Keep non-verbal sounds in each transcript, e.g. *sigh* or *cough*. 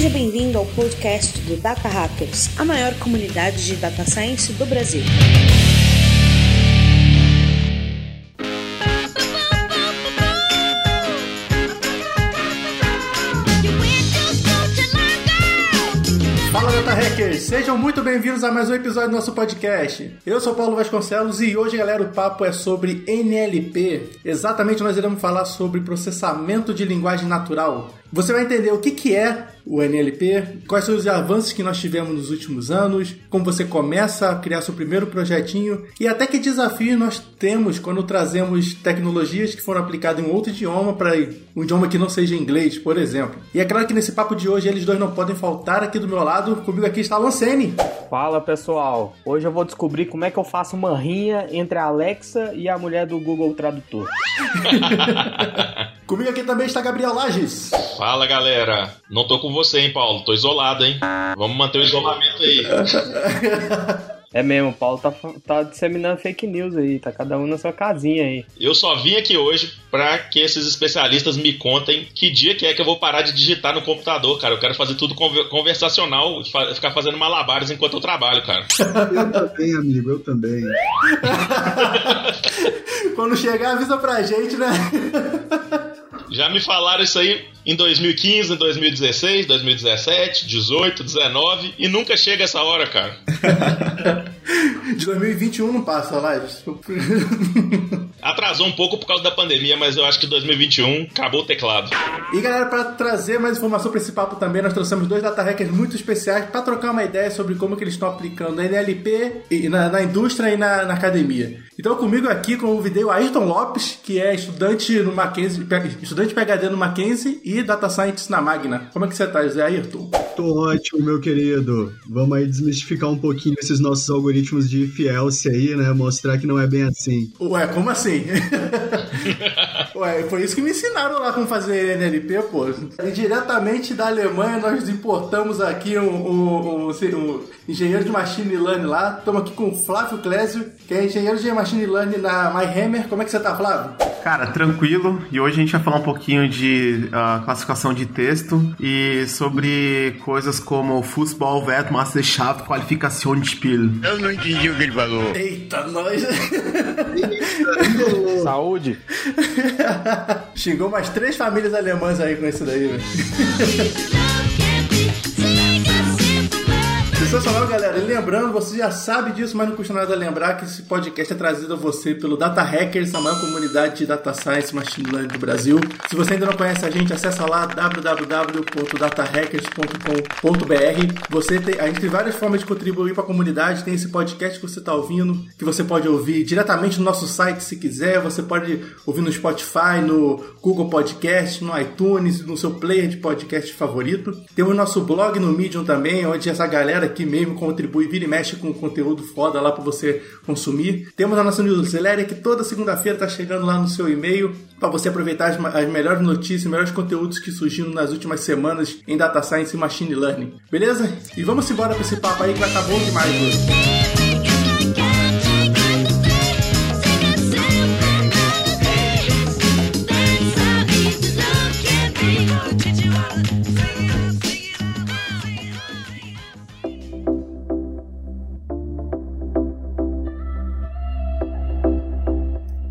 Seja bem-vindo ao podcast do Data Hackers, a maior comunidade de data science do Brasil. Fala Data Hackers, sejam muito bem-vindos a mais um episódio do nosso podcast. Eu sou Paulo Vasconcelos e hoje, galera, o papo é sobre NLP. Exatamente, nós iremos falar sobre processamento de linguagem natural. Você vai entender o que, que é o NLP, quais são os avanços que nós tivemos nos últimos anos, como você começa a criar seu primeiro projetinho e até que desafios nós temos quando trazemos tecnologias que foram aplicadas em outro idioma para um idioma que não seja inglês, por exemplo. E é claro que nesse papo de hoje eles dois não podem faltar aqui do meu lado. Comigo aqui está Lancene. Fala pessoal, hoje eu vou descobrir como é que eu faço uma rinha entre a Alexa e a mulher do Google Tradutor. *laughs* Comigo aqui também está Gabriel Lages. Fala galera, não tô com você, hein, Paulo? Tô isolado, hein? Vamos manter o isolamento aí. *laughs* É mesmo, o Paulo tá, tá disseminando fake news aí, tá cada um na sua casinha aí. Eu só vim aqui hoje pra que esses especialistas me contem que dia que é que eu vou parar de digitar no computador, cara. Eu quero fazer tudo conversacional, ficar fazendo malabares enquanto eu trabalho, cara. *laughs* Eu também, amigo, eu também. *laughs* Quando chegar, avisa pra gente, né? Já me falaram isso aí em 2015, em 2016, 2017, 18, 19 e nunca chega essa hora, cara. *laughs* De 2021 não passa lá. *laughs* Atrasou um pouco por causa da pandemia, mas eu acho que 2021 acabou o teclado. E galera, para trazer mais informação para esse papo também, nós trouxemos dois data hackers muito especiais para trocar uma ideia sobre como que eles estão aplicando a NLP na, na indústria e na, na, academia. Então comigo aqui convidei o Ayrton Lopes, que é estudante no Mackenzie, estudante PhD no Mackenzie e Data Science na Magna. Como é que você tá, José Ayrton? Tô ótimo, meu querido. Vamos aí desmistificar um pouquinho esses nossos algoritmos de Fielce aí, né? Mostrar que não é bem assim. Ué, como assim? *laughs* Ué, foi isso que me ensinaram lá como fazer NLP, pô. E diretamente da Alemanha nós importamos aqui um, um, um, um engenheiro de machine learning lá. Estamos aqui com o Flávio Clésio, que é engenheiro de machine learning na MyHammer. Como é que você tá, Flávio? Cara, tranquilo. E hoje a gente vai falar um pouquinho de uh, classificação de texto e sobre coisas como Fußball, Weltmeisterschaft, Qualificação de Spiel. Eu não entendi o que ele falou. Eita, nós. *laughs* Saúde. Xingou mais três famílias alemãs aí com isso daí, velho. *laughs* Sensacional, galera. E lembrando, você já sabe disso, mas não custa nada lembrar que esse podcast é trazido a você pelo Data Hackers, a maior comunidade de Data Science Machine Learning do Brasil. Se você ainda não conhece a gente, acessa lá www.datahackers.com.br. Você tem, a gente tem várias formas de contribuir para a comunidade. Tem esse podcast que você está ouvindo, que você pode ouvir diretamente no nosso site se quiser. Você pode ouvir no Spotify, no Google Podcast, no iTunes, no seu player de podcast favorito. Temos o nosso blog no Medium também, onde essa galera aqui mesmo contribui, vira e mexe com conteúdo foda lá para você consumir. Temos a nossa newsletter que toda segunda-feira tá chegando lá no seu e-mail para você aproveitar as, as, melhores notícias, melhores conteúdos que surgiram nas últimas semanas em Data Science e Machine Learning. Beleza? E vamos embora para esse papo aí que vai tá bom demais hoje.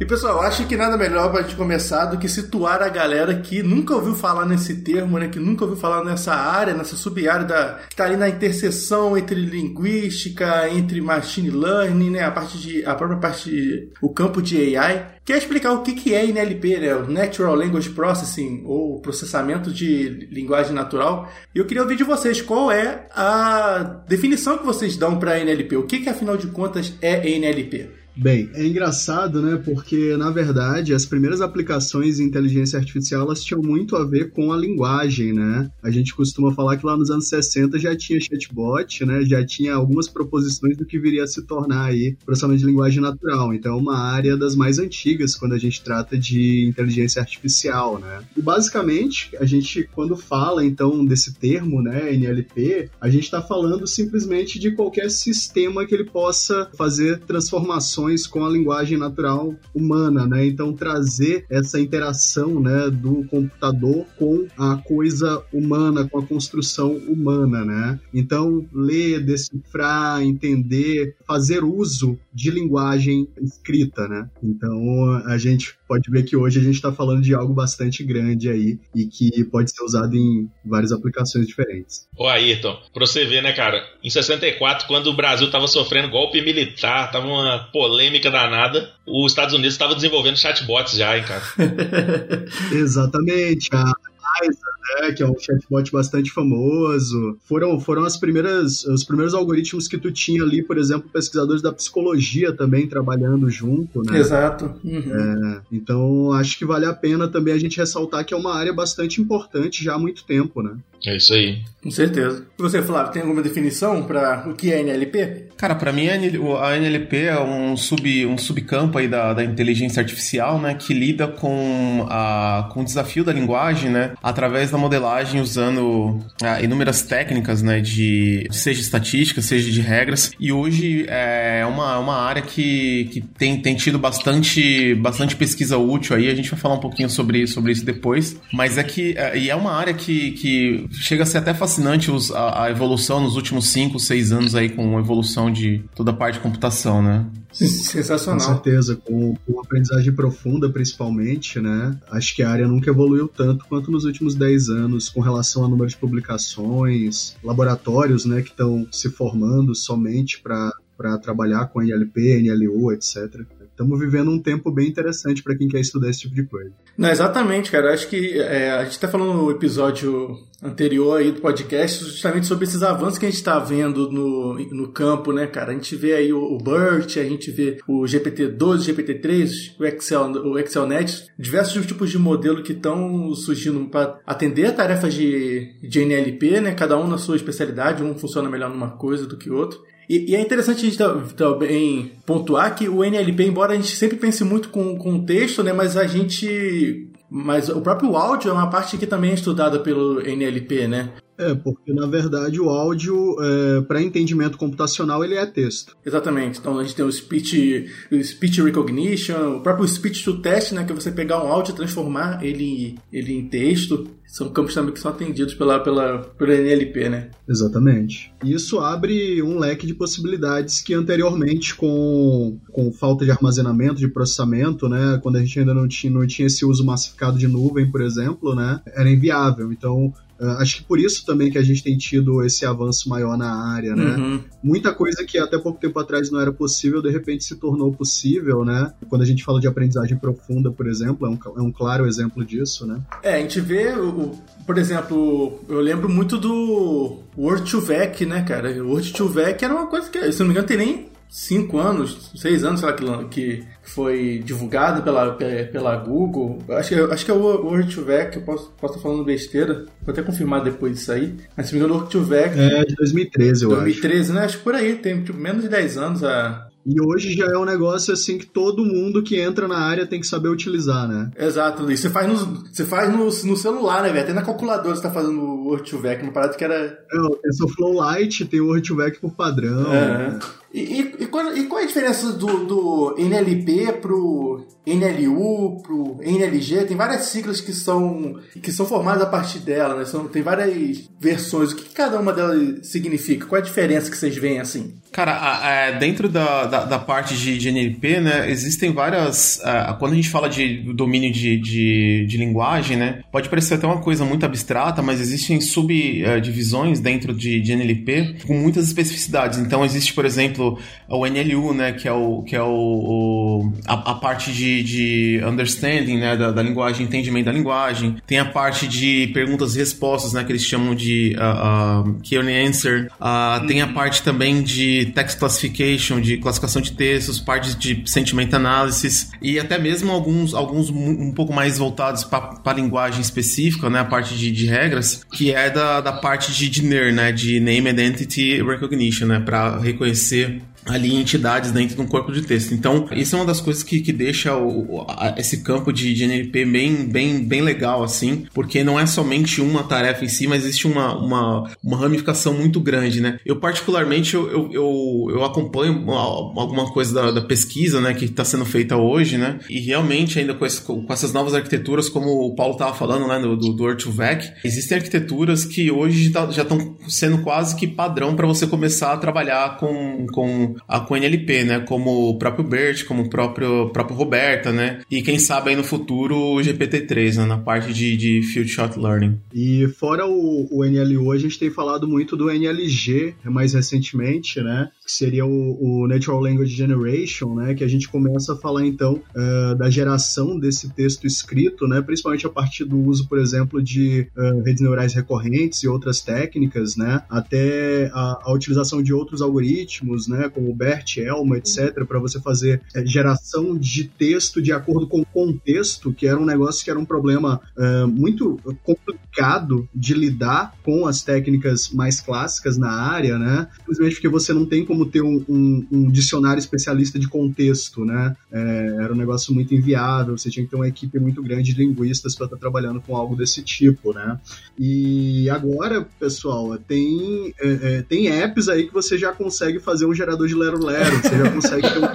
Pessoal, acho que nada melhor para gente começar do que situar a galera que nunca ouviu falar nesse termo, né? Que nunca ouviu falar nessa área, nessa sub-área da, que está ali na interseção entre linguística, entre machine learning, né? A parte de, a própria parte, de, o campo de AI. Quer explicar o que, que é NLP, né? O Natural Language Processing, ou processamento de linguagem natural. E eu queria ouvir de vocês qual é a definição que vocês dão para NLP. O que, que afinal de contas é NLP? Bem, é engraçado, né? Porque, na verdade, as primeiras aplicações de inteligência artificial elas tinham muito a ver com a linguagem, né? A gente costuma falar que lá nos anos 60 já tinha chatbot, né? Já tinha algumas proposições do que viria a se tornar aí processamento de linguagem natural. Então, é uma área das mais antigas quando a gente trata de inteligência artificial, né? E, basicamente, a gente, quando fala, então, desse termo, né? NLP, a gente está falando simplesmente de qualquer sistema que ele possa fazer transformações interações com a linguagem natural humana, né? Então trazer essa interação, né, do computador com a coisa humana, com a construção humana, né? Então ler, decifrar, entender, fazer uso de linguagem escrita, né? Então a gente pode ver que hoje a gente está falando de algo bastante grande aí e que pode ser usado em várias aplicações diferentes. Ô Ayrton, pra você ver, né, cara? Em 64, quando o Brasil tava sofrendo golpe militar, tava uma polêmica danada, os Estados Unidos estavam desenvolvendo chatbots já, hein, cara? *laughs* Exatamente. A Liza, né, que é um chatbot bastante famoso. Foram, foram as primeiras, os primeiros algoritmos que tu tinha ali, por exemplo, pesquisadores da psicologia também trabalhando junto, né? Exato. Uhum. É, então, acho que vale a pena também a gente ressaltar que é uma área bastante importante já há muito tempo, né? É isso aí. Com certeza. E você, Flávio, tem alguma definição para o que é NLP? Cara, para mim a NLP é um, sub, um subcampo aí da, da inteligência artificial, né, que lida com, a, com o desafio da linguagem, né, através da modelagem usando ah, inúmeras técnicas, né, de seja estatística, seja de regras. E hoje é uma, uma área que, que tem, tem tido bastante, bastante pesquisa útil aí. A gente vai falar um pouquinho sobre, sobre isso depois. Mas é que é, e é uma área que, que chega a ser até fascinante os, a, a, evolução nos últimos 5, 6 anos aí com a evolução de toda a parte de computação, né? Sensacional. Com certeza, com, com aprendizagem profunda principalmente, né? Acho que a área nunca evoluiu tanto quanto nos últimos 10 anos com relação ao número de publicações, laboratórios, né, que estão se formando somente para para trabalhar com NLP, NLU, etc estamos vivendo um tempo bem interessante para quem quer estudar esse tipo de coisa. Não, exatamente, cara. Acho que é, a gente está falando no episódio anterior aí do podcast justamente sobre esses avanços que a gente está vendo no, no campo, né, cara? A gente vê aí o, o BERT, a gente vê o GPT-12, GPT-3, o Excel, o ExcelNet, diversos tipos de modelo que estão surgindo para atender tarefas de, de NLP, né? Cada um na sua especialidade, um funciona melhor numa coisa do que outro. E, e, é interessante a gente também pontuar que o NLP, embora a gente sempre pense muito com, com texto, né, mas a gente. Mas o próprio áudio é uma parte que também é estudada pelo NLP, né? É, porque na verdade o áudio, é, para entendimento computacional, ele é texto. Exatamente. Então a gente tem o speech, o speech recognition, o próprio speech to test, né, que é você pegar um áudio e transformar ele, ele em texto. São campos também que são atendidos pela, pela, pela NLP, né? Exatamente. Isso abre um leque de possibilidades que anteriormente, com, com falta de armazenamento, de processamento, né, quando a gente ainda não tinha, não tinha esse uso massificado de nuvem, por exemplo, né, era inviável. Então, acho que por isso também que a gente tem tido esse avanço maior na área, né? Uhum. Muita coisa que até pouco tempo atrás não era possível, de repente se tornou possível, né? Quando a gente fala de aprendizagem profunda, por exemplo, é um, é um claro exemplo disso, né? É, a gente vê, o, por exemplo, eu lembro muito do Word2Vec, né, cara? O Word2Vec era uma coisa que, se não me engano, tem nem cinco anos, seis anos, sei lá, que, foi divulgado pela, pela Google. Acho que, acho que é o Word2Vec, eu posso, posso estar falando besteira. Vou até confirmar depois disso aí. Mas se me engano, o Word2Vec... É, de 2013, eu 2013, acho. 2013, né? Acho que por aí, tem tipo, menos de 10 anos a, e hoje já é um negócio assim que todo mundo que entra na área tem que saber utilizar, né? Exato, e você faz no, você faz no, no celular, né, velho? Até na calculadora você tá fazendo o Word2Vec, uma parada que era. É, o TensorFlow Lite tem o Word2Vec por padrão. É. Né? E, e, e, qual, e, qual, é a diferença do, do NLP pro NLU, pro NLG? Tem várias siglas que são, que são formadas a partir dela, né? São, tem várias versões. O que, cada uma delas significa? Qual é a diferença que vocês veem assim? Cara, a, a, dentro da, da, da, parte de, de, NLP, né, existem várias. A, quando a gente fala de domínio de, de, de, linguagem, né, pode parecer até uma coisa muito abstrata, mas existem subdivisões dentro de, de NLP com muitas especificidades. Então, existe, por exemplo, o NLU, né, que é, o, que é o, o a, a, parte de, de understanding, né, da, da, linguagem, entendimento da linguagem. Tem a parte de perguntas e respostas, né, que eles chamam de uh, uh, answer. Uh, tem a parte também de text classification, de classificação de textos, parte de sentiment analysis e até mesmo alguns, alguns um pouco mais voltados para a linguagem específica, né, a parte de, de, regras, que é da, da parte de, de NER, né, de Name Identity Recognition, né, para reconhecer ali entidades dentro de um corpo de texto. Então, isso é uma das coisas que, que deixa o, a, esse campo de, de NLP bem, bem, bem legal, assim, porque não é somente uma tarefa em si, mas existe uma, uma, uma ramificação muito grande, né? Eu, particularmente, eu, eu, eu, eu acompanho alguma coisa da, da pesquisa, né, que está sendo feita hoje, né? E realmente, ainda com, esse, com essas novas arquiteturas, como o Paulo estava falando, né, do, do, do Earth-to-Vec, existem arquiteturas que hoje já estão sendo quase que padrão para você começar a trabalhar com, com a com NLP, né? Como o próprio Bert, como o próprio, próprio Roberta, né? E quem sabe aí no futuro o GPT-3, né? Na parte de, de Field Shot Learning. E fora o, o NLU, a gente tem falado muito do NLG mais recentemente, né? Que seria o, o Natural Language Generation, né? Que a gente começa a falar então uh, da geração desse texto escrito, né? Principalmente a partir do uso, por exemplo, de uh, redes neurais recorrentes e outras técnicas, né? Até a, a utilização de outros algoritmos, né? Como BERT, ELMA, etc., para você fazer é, geração de texto de acordo com o contexto, que era um negócio que era um problema uh, muito complicado de lidar com as técnicas mais clássicas na área, né? Simplesmente porque você não tem como ter um, um, um dicionário especialista de contexto, né? É, era um negócio muito inviável, você tinha que ter uma equipe muito grande de linguistas para estar tá trabalhando com algo desse tipo, né? E agora, pessoal, tem, é, é, tem apps aí que você já consegue fazer um gerador de Lero Lero, você já consegue ter um... *laughs*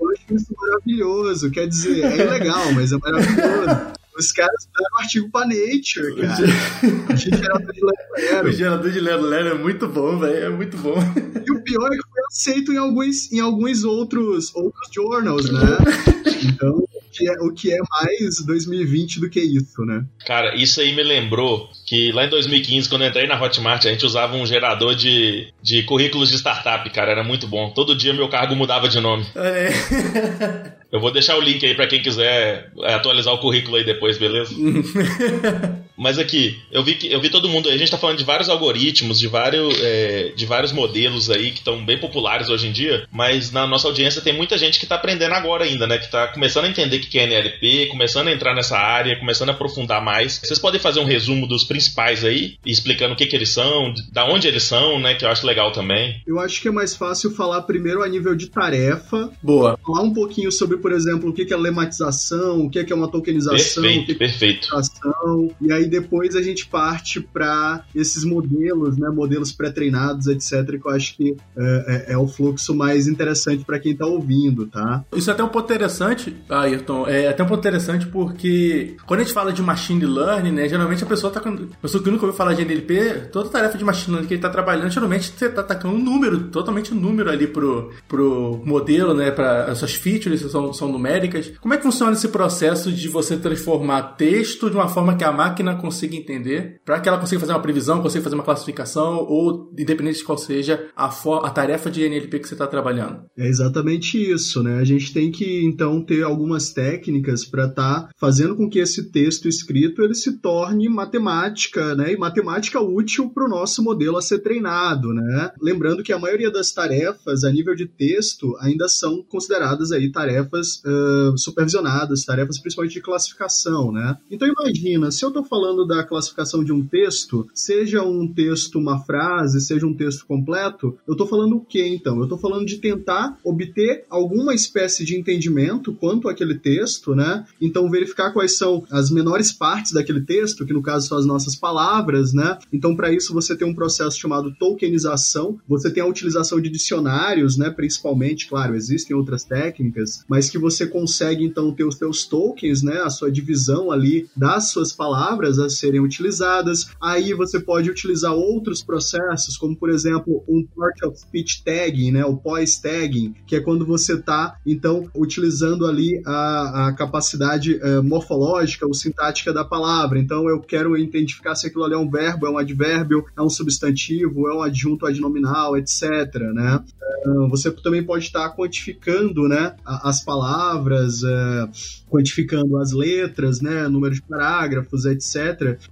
Eu acho isso maravilhoso, quer dizer, é ilegal, mas é maravilhoso. Os caras deram um artigo pra Nature, cara. De gerador de Lero Lero. *laughs* O gerador de Lero Lero é muito bom, velho. É muito bom. E o pior é que foi aceito em alguns, em alguns outros, outros journals, né? *laughs* Então, que é, o que é mais 2020 do que isso, né? Cara, isso aí me lembrou que lá em 2015, quando eu entrei na Hotmart, a gente usava um gerador de, de currículos de startup, cara. Era muito bom. Todo dia meu cargo mudava de nome. É. Eu vou deixar o link aí para quem quiser atualizar o currículo aí depois, beleza? *laughs* Mas aqui, eu vi que eu vi todo mundo. A gente tá falando de vários algoritmos, de vários, é, de vários modelos aí que estão bem populares hoje em dia. Mas na nossa audiência tem muita gente que tá aprendendo agora ainda, né? Que tá começando a entender o que é NLP, começando a entrar nessa área, começando a aprofundar mais. Vocês podem fazer um resumo dos principais aí, explicando o que, que eles são, da onde eles são, né? Que eu acho legal também. Eu acho que é mais fácil falar primeiro a nível de tarefa. Boa. Falar um pouquinho sobre por exemplo, o que é lematização, o que é uma tokenização, perfeito, o que é perfeito. e aí depois a gente parte para esses modelos, né, modelos pré-treinados, etc, que eu acho que é, é, é o fluxo mais interessante para quem está ouvindo, tá? Isso é até um ponto interessante, Ayrton, é até um ponto interessante porque quando a gente fala de machine learning, né, geralmente a pessoa tá com, a pessoa que nunca ouviu falar de NLP, toda tarefa de machine learning que ele está trabalhando, geralmente você está atacando um número, totalmente um número ali pro, pro modelo, né, para as suas features são são numéricas. Como é que funciona esse processo de você transformar texto de uma forma que a máquina consiga entender, para que ela consiga fazer uma previsão, consiga fazer uma classificação, ou independente de qual seja a, a tarefa de NLP que você está trabalhando? É exatamente isso, né? A gente tem que então ter algumas técnicas para estar tá fazendo com que esse texto escrito ele se torne matemática, né? E matemática útil para o nosso modelo a ser treinado, né? Lembrando que a maioria das tarefas a nível de texto ainda são consideradas aí tarefas uh, supervisionadas, tarefas principalmente de classificação, né? Então imagina, se eu estou falando da classificação de um texto, seja um texto uma frase, seja um texto completo, eu estou falando o que então? Eu estou falando de tentar obter alguma espécie de entendimento quanto àquele texto, né? Então verificar quais são as menores partes daquele texto, que no caso são as nossas palavras, né? Então para isso você tem um processo chamado tokenização, você tem a utilização de dicionários, né? Principalmente, claro, existem outras técnicas, mas que você consegue então ter os seus tokens, né, a sua divisão ali das suas palavras a serem utilizadas. Aí você pode utilizar outros processos, como por exemplo um part of speech tagging, né, o POS tagging, que é quando você está então utilizando ali a, a capacidade uh, morfológica ou sintática da palavra. Então eu quero identificar se aquilo ali é um verbo, é um advérbio, é um substantivo, é um adjunto adnominal, etc. Né? Uh, você também pode estar tá quantificando, né, as palavras, é, quantificando as letras, né, número de parágrafos, etc.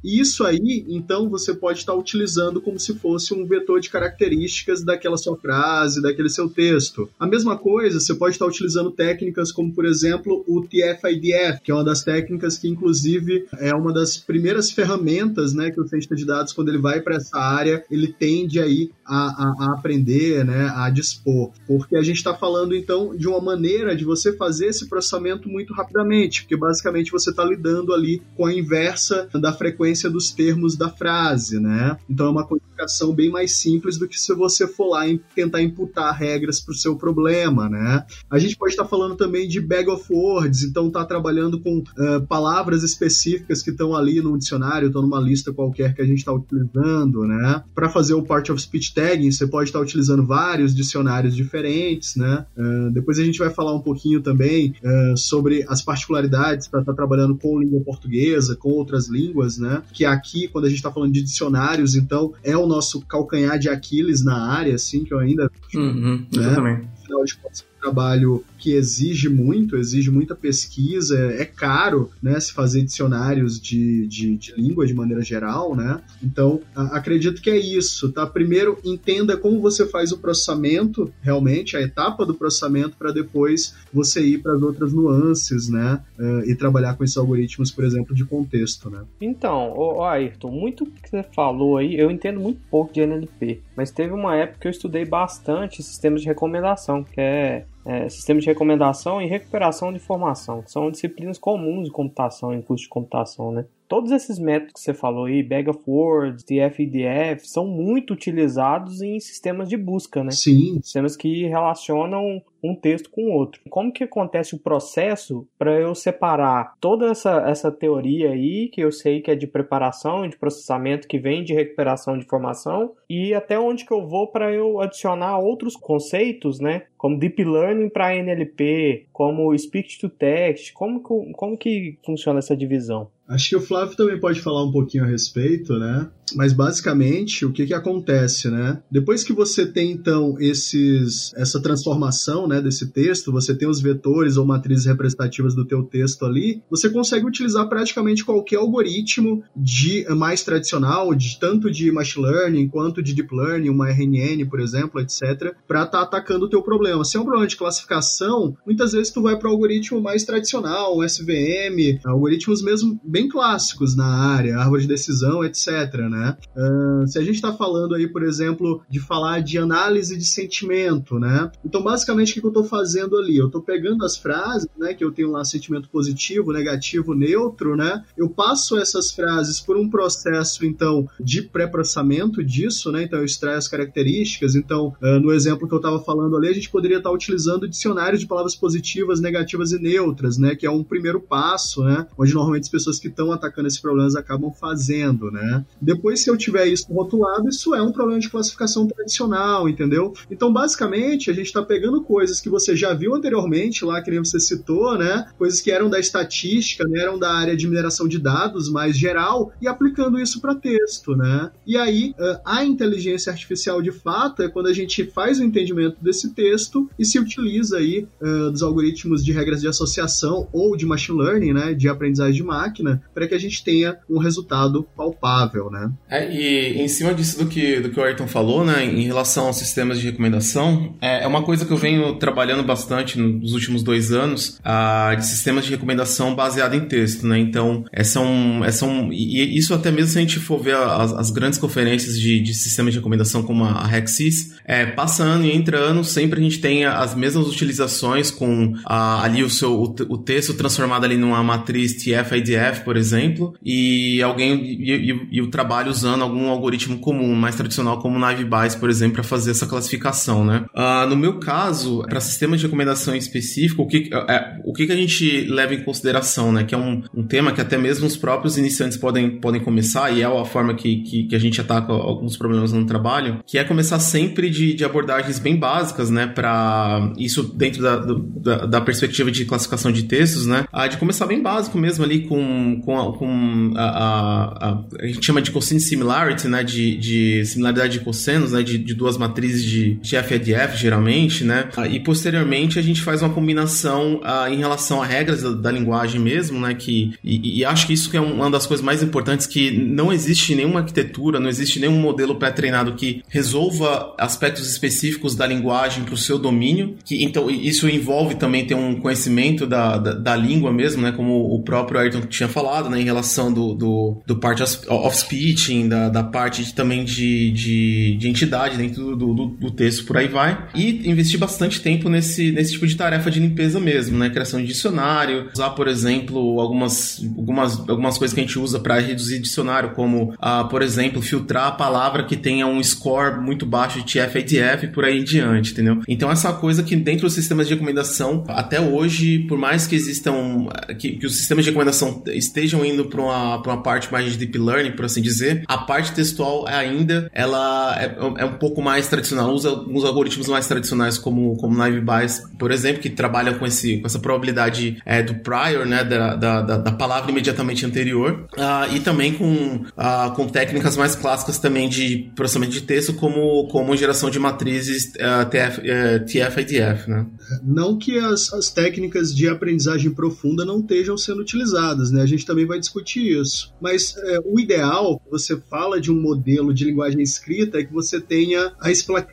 E isso aí, então, você pode estar utilizando como se fosse um vetor de características daquela sua frase, daquele seu texto. A mesma coisa, você pode estar utilizando técnicas como, por exemplo, o TF-IDF, que é uma das técnicas que, inclusive, é uma das primeiras ferramentas né, que o cientista de dados, quando ele vai para essa área, ele tende aí a, a, a aprender, né, a dispor. Porque a gente está falando, então, de uma maneira de você fazer esse processamento muito rapidamente, porque basicamente você está lidando ali com a inversa da frequência dos termos da frase, né? Então é uma codificação bem mais simples do que se você for lá e tentar imputar regras para o seu problema, né? A gente pode estar tá falando também de bag of words, então tá trabalhando com uh, palavras específicas que estão ali no dicionário, estão numa lista qualquer que a gente está utilizando, né? Para fazer o part of speech tagging, você pode estar tá utilizando vários dicionários diferentes, né? Uh, depois a gente vai falar um pouquinho também uh, sobre as particularidades para estar tá trabalhando com língua portuguesa, com outras línguas, né? Que aqui, quando a gente está falando de dicionários, então é o nosso calcanhar de Aquiles na área, assim, que eu ainda. Uhum, né? Exatamente. Afinal de contas, trabalho que exige muito, exige muita pesquisa, é caro, né, se fazer dicionários de, de, de língua de maneira geral, né? Então, a, acredito que é isso, tá? Primeiro, entenda como você faz o processamento, realmente, a etapa do processamento, para depois você ir para as outras nuances, né? Uh, e trabalhar com esses algoritmos, por exemplo, de contexto, né? Então, ô, Ayrton, muito que você falou aí, eu entendo muito pouco de NLP, mas teve uma época que eu estudei bastante sistemas de recomendação, que é é, sistemas de recomendação e recuperação de informação, que são disciplinas comuns de computação, em curso de computação, né? Todos esses métodos que você falou aí, Bag of Words, DFIDF, são muito utilizados em sistemas de busca, né? Sim. Sistemas que relacionam um texto com o outro. Como que acontece o processo para eu separar toda essa, essa teoria aí, que eu sei que é de preparação, de processamento, que vem de recuperação de informação, e até onde que eu vou para eu adicionar outros conceitos, né? Como Deep Learning para NLP, como Speech to Text, como, como que funciona essa divisão? Acho que o Flávio também pode falar um pouquinho a respeito, né? Mas basicamente, o que que acontece, né? Depois que você tem então esses essa transformação, né, desse texto, você tem os vetores ou matrizes representativas do teu texto ali, você consegue utilizar praticamente qualquer algoritmo de mais tradicional, de tanto de machine learning quanto de deep learning, uma RNN, por exemplo, etc, para estar tá atacando o teu problema. Se é um problema de classificação, muitas vezes tu vai para algoritmo mais tradicional, um SVM, algoritmos mesmo bem clássicos na área, árvore de decisão, etc, né? Uh, se a gente está falando aí, por exemplo, de falar de análise de sentimento, né? Então, basicamente, o que eu estou fazendo ali? Eu estou pegando as frases, né, que eu tenho lá sentimento positivo, negativo, neutro, né? Eu passo essas frases por um processo, então, de pré-processamento disso, né? Então, eu extraio as características. Então, uh, no exemplo que eu estava falando ali, a gente poderia estar tá utilizando dicionários de palavras positivas, negativas e neutras, né? Que é um primeiro passo, né? Onde normalmente as pessoas que estão atacando esses problemas acabam fazendo, né? Depois, se eu tiver isso rotulado, isso é um problema de classificação tradicional, entendeu? Então, basicamente, a gente está pegando coisas que você já viu anteriormente lá, que nem você citou, né? Coisas que eram da estatística, né? eram da área de mineração de dados mais geral, e aplicando isso para texto, né? E aí, a inteligência artificial de fato é quando a gente faz o entendimento desse texto e se utiliza aí uh, dos algoritmos de regras de associação ou de machine learning, né? De aprendizagem de máquina, para que a gente tenha um resultado palpável, né? É, e em cima disso do que, do que o Ayrton falou, né, em relação aos sistemas de recomendação, é, é uma coisa que eu venho trabalhando bastante nos últimos dois anos, a, de sistemas de recomendação baseado em texto, né? Então, é, são, é, e isso até mesmo se a gente for ver as, as grandes conferências de, de sistemas de recomendação como a Rexis, é, passando e entrando, sempre a gente tem as mesmas utilizações com a, ali o seu o, o texto transformado ali numa matriz TF-IDF, por exemplo, e alguém e, e, e, o trabalho usando algum algoritmo comum, mais tradicional como Naive por exemplo, para fazer essa classificação, né? Uh, no meu caso, para sistemas de recomendação específico, o que, é, o que, que a gente leva em consideração, né? Que é um, um tema que até mesmo os próprios iniciantes podem, podem começar, e é a forma que, que, que a gente ataca alguns problemas no trabalho, que é começar sempre de, de abordagens bem básicas, né? Para isso dentro da, da, da, perspectiva de classificação de textos, né? Uh, de começar bem básico mesmo ali com com, a, com a, a, a, gente chama de cossine similarity, né, de, de similaridade de cossenos, né, de, de duas matrizes de, de f e de f, geralmente, né, e posteriormente a gente faz uma combinação uh, em relação a regras da, da, linguagem mesmo, né, que, e, e, acho que isso que é uma das coisas mais importantes, que não existe nenhuma arquitetura, não existe nenhum modelo pré-treinado que resolva aspectos específicos da linguagem para o seu domínio, que então isso envolve também ter um conhecimento da, da, da língua mesmo, né, como o próprio Ayrton tinha falado, né, em relação do, do, do part of speeching, da, da parte de, também de, de, de, entidade dentro do, do, do, texto, por aí vai. E investir bastante tempo nesse, nesse tipo de tarefa de limpeza mesmo, né, criação de dicionário, usar, por exemplo, algumas, algumas, algumas coisas que a gente usa para reduzir dicionário, como, uh, por exemplo, filtrar a palavra que tenha um score muito baixo de TF e por aí em diante, entendeu? Então, essa coisa que dentro dos sistemas de recomendação, até hoje, por mais que existam, que, que os sistemas de recomendação estejam indo para uma, uma parte mais de deep learning, por assim dizer, a parte textual ainda ela é, é um pouco mais tradicional, usa alguns algoritmos mais tradicionais como, como Naive Bayes, por exemplo, que trabalham com, esse, com essa probabilidade é, do prior, né, da, da, da, palavra imediatamente anterior, uh, e também com, uh, com técnicas mais clássicas também de processamento de texto, como, como geração de matrizes uh, TF, uh, TF e DF, né? Não que as, as técnicas de aprendizagem profunda não estejam sendo utilizadas, né? A gente também vai discutir isso. Mas é, o ideal, você fala de um modelo de linguagem escrita, é que você tenha a,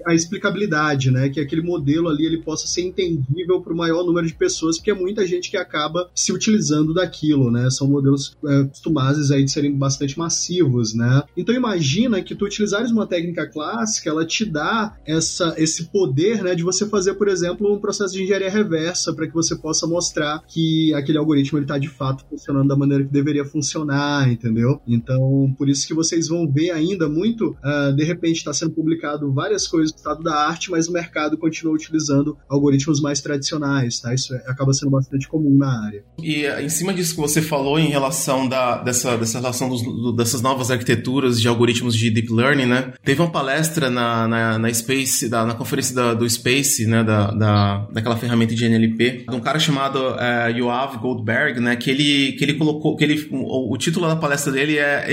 a explicabilidade, né? Que aquele modelo ali ele possa ser entendível para o maior número de pessoas, porque é muita gente que acaba se utilizando daquilo, né? São modelos é, costumados aí de serem bastante massivos, né? Então imagina que tu utilizares uma técnica clássica, ela te dá essa, esse poder, né, de você fazer, por exemplo, um processo de engenharia reversa para que você possa mostrar que aquele algoritmo ele está de fato funcionando da maneira que deveria funcionar, entendeu? Então, por isso que vocês vão ver ainda muito, uh, de repente está sendo publicado várias coisas do estado da arte, mas o mercado continua utilizando algoritmos mais tradicionais, tá? Isso é, acaba sendo bastante comum na área. E uh, em cima disso que você falou em relação da, dessa, dessa relação dos, do, dessas novas arquiteturas de algoritmos de deep learning, né? Teve uma palestra na, na, na Space, da, na conferência da, do Space, né? Da, da, daquela ferramenta de NLP, de um cara chamado uh, Yoav Goldberg, né? Que ele, que ele colocou, que ele, o, o título da palestra dele é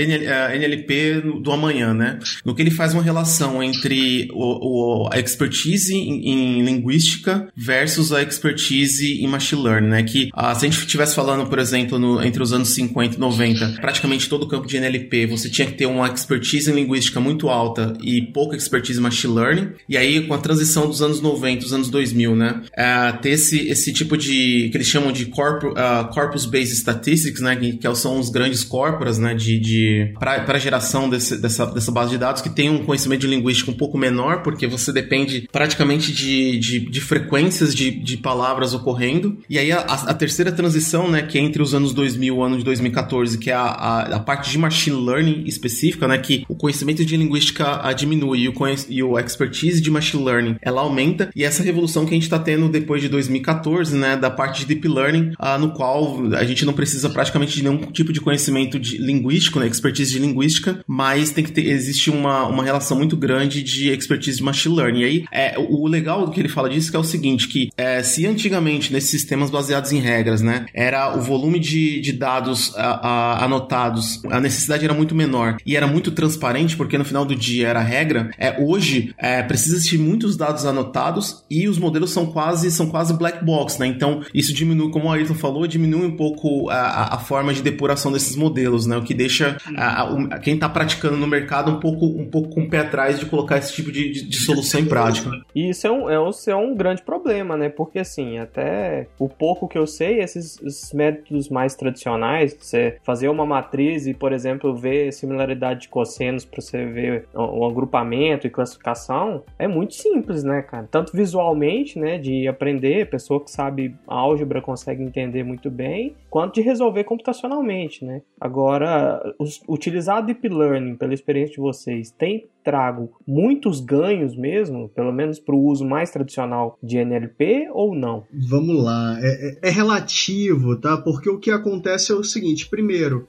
NLP é do amanhã, né? No que ele faz uma relação entre o, o a expertise em, em, linguística versus a expertise em machine learning, né? Que uh, se a gente estivesse falando, por exemplo, no, entre os anos 50 e 90, praticamente todo o campo de NLP, você tinha que ter uma expertise em linguística muito alta e pouca expertise em machine learning. E aí, com a transição dos anos 90, dos anos 2000, né? Uh, ter esse, esse tipo de, que eles chamam de corpus, uh, corpus-based statistics, né? Que, que são os grandes corporas, né? De, de, geração desse, dessa, dessa base de dados que tem um conhecimento de linguística um pouco menor, porque você depende praticamente de, de, de frequências de, de palavras ocorrendo. E aí, a, a terceira transição, né? Que é entre os anos 2000 e o ano de 2014, que é a, a, a parte de machine learning específica, né? Que o conhecimento de linguística a, diminui e o, e o expertise de machine learning ela aumenta. E essa revolução que a gente está tendo depois de 2014, né? Da parte de deep learning, uh, no qual a gente não precisa praticamente de nenhum tipo de conhecimento de linguístico, né? Expertise de linguística, mas tem que ter, existe uma, uma relação muito grande de expertise de machine learning. E aí, é, o legal do que ele fala disso é, é o seguinte, que é, se antigamente nesses sistemas baseados em regras, né? Era o volume de, de dados a, a, anotados, a necessidade era muito menor e era muito transparente, porque no final do dia era regra, é, hoje é, precisa existir muitos dados anotados e os modelos são quase, são quase black box, né? Então, isso diminui, como o Ayrton falou, diminui um pouco a, a forma de depuração desses modelos, né? O que deixa quem está praticando no mercado um pouco, um pouco com o pé atrás de colocar esse tipo de, de, de solução em prática. E isso é um, é, um, é um grande problema, né? Porque, assim, até o pouco que eu sei, esses, esses métodos mais tradicionais, você fazer uma matriz e, por exemplo, ver similaridade de cossenos para você ver o, o agrupamento e classificação, é muito simples, né, cara? Tanto visualmente, né, de aprender, pessoa que sabe álgebra consegue entender muito bem, quanto de resolver computacionalmente, né? Agora, os, utilizar Deep Learning, pela experiência de vocês, tem trago muitos ganhos mesmo, pelo menos para o uso mais tradicional de NLP ou não? Vamos lá, é, é, é relativo, tá? Porque o que acontece é o seguinte: primeiro,